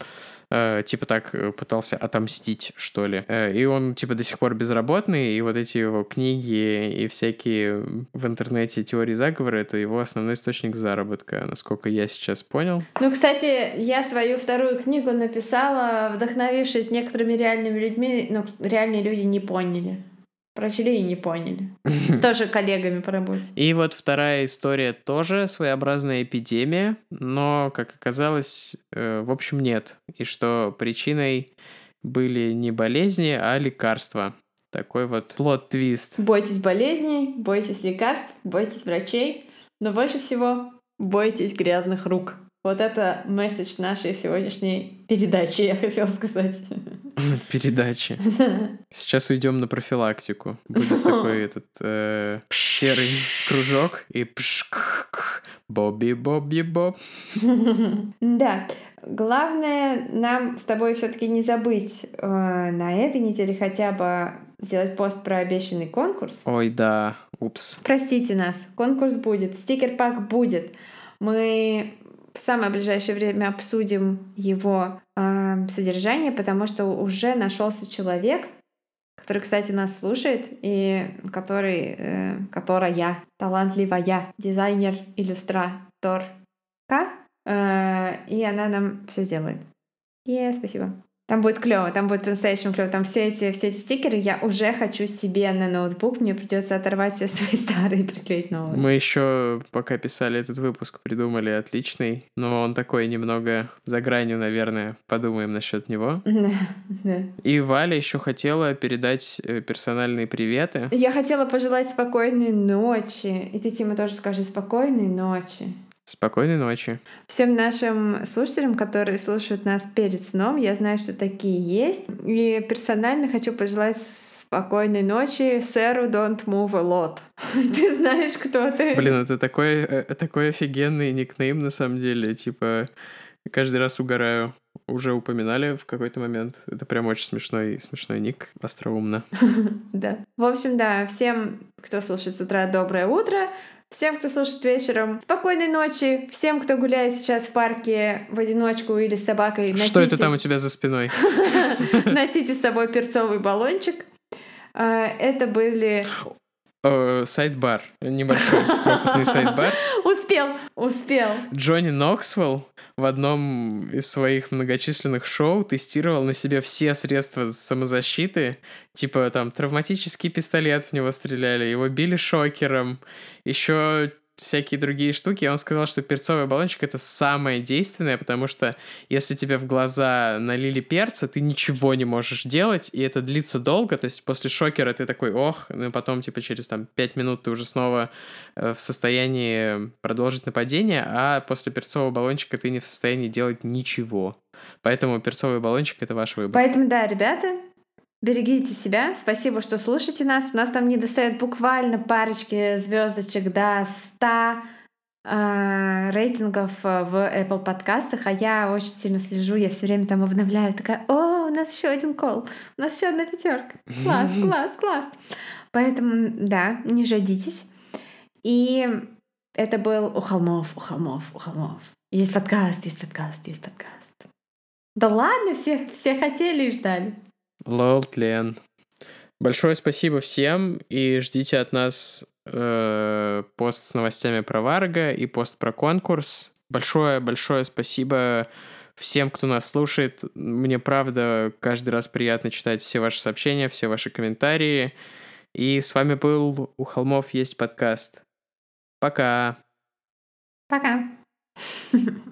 [SPEAKER 1] э, типа так э, пытался отомстить, что ли. Э, и он, типа, до сих пор безработный, и вот эти его книги и всякие в интернете теории заговора — это его основной источник заработка, насколько я сейчас понял.
[SPEAKER 2] Ну, кстати, я свою вторую книгу написала, вдохновившись некоторыми реальными людьми, но реальные люди не поняли. Прочли и не поняли. Тоже коллегами по работе.
[SPEAKER 1] И вот вторая история тоже своеобразная эпидемия, но, как оказалось, э, в общем, нет. И что причиной были не болезни, а лекарства. Такой вот плод-твист.
[SPEAKER 2] Бойтесь болезней, бойтесь лекарств, бойтесь врачей, но больше всего бойтесь грязных рук. Вот это месседж нашей сегодняшней передачи, я хотела сказать.
[SPEAKER 1] Передачи. Сейчас уйдем на профилактику. Будет такой этот э, серый кружок и пшк Бобби, Бобби, Боб.
[SPEAKER 2] Да. Главное нам с тобой все-таки не забыть э, на этой неделе хотя бы сделать пост про обещанный конкурс.
[SPEAKER 1] Ой, да, упс.
[SPEAKER 2] Простите нас, конкурс будет, стикер-пак будет. Мы в самое ближайшее время обсудим его э, содержание, потому что уже нашелся человек, который, кстати, нас слушает, и который, э, которая талантливая дизайнер, иллюстраторка, э, и она нам все сделает. И спасибо. Там будет клево, там будет по-настоящему клево. Там все эти, все эти стикеры я уже хочу себе на ноутбук. Мне придется оторвать все свои старые и приклеить новые.
[SPEAKER 1] Мы еще, пока писали этот выпуск, придумали отличный, но он такой немного за гранью, наверное. Подумаем насчет него.
[SPEAKER 2] Да, да.
[SPEAKER 1] И Валя еще хотела передать э, персональные приветы.
[SPEAKER 2] Я хотела пожелать спокойной ночи. И ты, Тима, тоже скажи спокойной ночи.
[SPEAKER 1] Спокойной ночи.
[SPEAKER 2] Всем нашим слушателям, которые слушают нас перед сном, я знаю, что такие есть. И персонально хочу пожелать спокойной ночи сэру Don't Move a Lot. ты знаешь, кто ты.
[SPEAKER 1] Блин, это такой, э, такой офигенный никнейм на самом деле. Типа, каждый раз угораю. Уже упоминали в какой-то момент. Это прям очень смешной, смешной ник. Остроумно.
[SPEAKER 2] да. В общем, да, всем, кто слушает с утра, доброе утро. Всем, кто слушает вечером, спокойной ночи. Всем, кто гуляет сейчас в парке в одиночку или с собакой,
[SPEAKER 1] носите... Что это там у тебя за спиной?
[SPEAKER 2] Носите с собой перцовый баллончик. А, это были...
[SPEAKER 1] Э, сайдбар. Небольшой опытный сайдбар.
[SPEAKER 2] Успел, успел.
[SPEAKER 1] Джонни Ноксвелл в одном из своих многочисленных шоу тестировал на себе все средства самозащиты. Типа там травматический пистолет в него стреляли, его били шокером, еще всякие другие штуки. Он сказал, что перцовый баллончик это самое действенное, потому что если тебе в глаза налили перца, ты ничего не можешь делать, и это длится долго. То есть после шокера ты такой, ох, ну потом типа через там 5 минут ты уже снова э, в состоянии продолжить нападение, а после перцового баллончика ты не в состоянии делать ничего. Поэтому перцовый баллончик это ваш выбор.
[SPEAKER 2] Поэтому да, ребята, Берегите себя. Спасибо, что слушаете нас. У нас там не достает буквально парочки звездочек до 100 э, рейтингов в Apple подкастах, а я очень сильно слежу, я все время там обновляю. Такая, о, у нас еще один кол, у нас еще одна пятерка. Класс, класс, класс. Поэтому, да, не жадитесь. И это был у холмов, у холмов, у холмов. Есть подкаст, есть подкаст, есть подкаст. Да ладно, все, все хотели и ждали.
[SPEAKER 1] Лол, тлен. Большое спасибо всем и ждите от нас э, пост с новостями про Варга и пост про конкурс. Большое-большое спасибо всем, кто нас слушает. Мне, правда, каждый раз приятно читать все ваши сообщения, все ваши комментарии. И с вами был «У холмов есть подкаст». Пока.
[SPEAKER 2] Пока.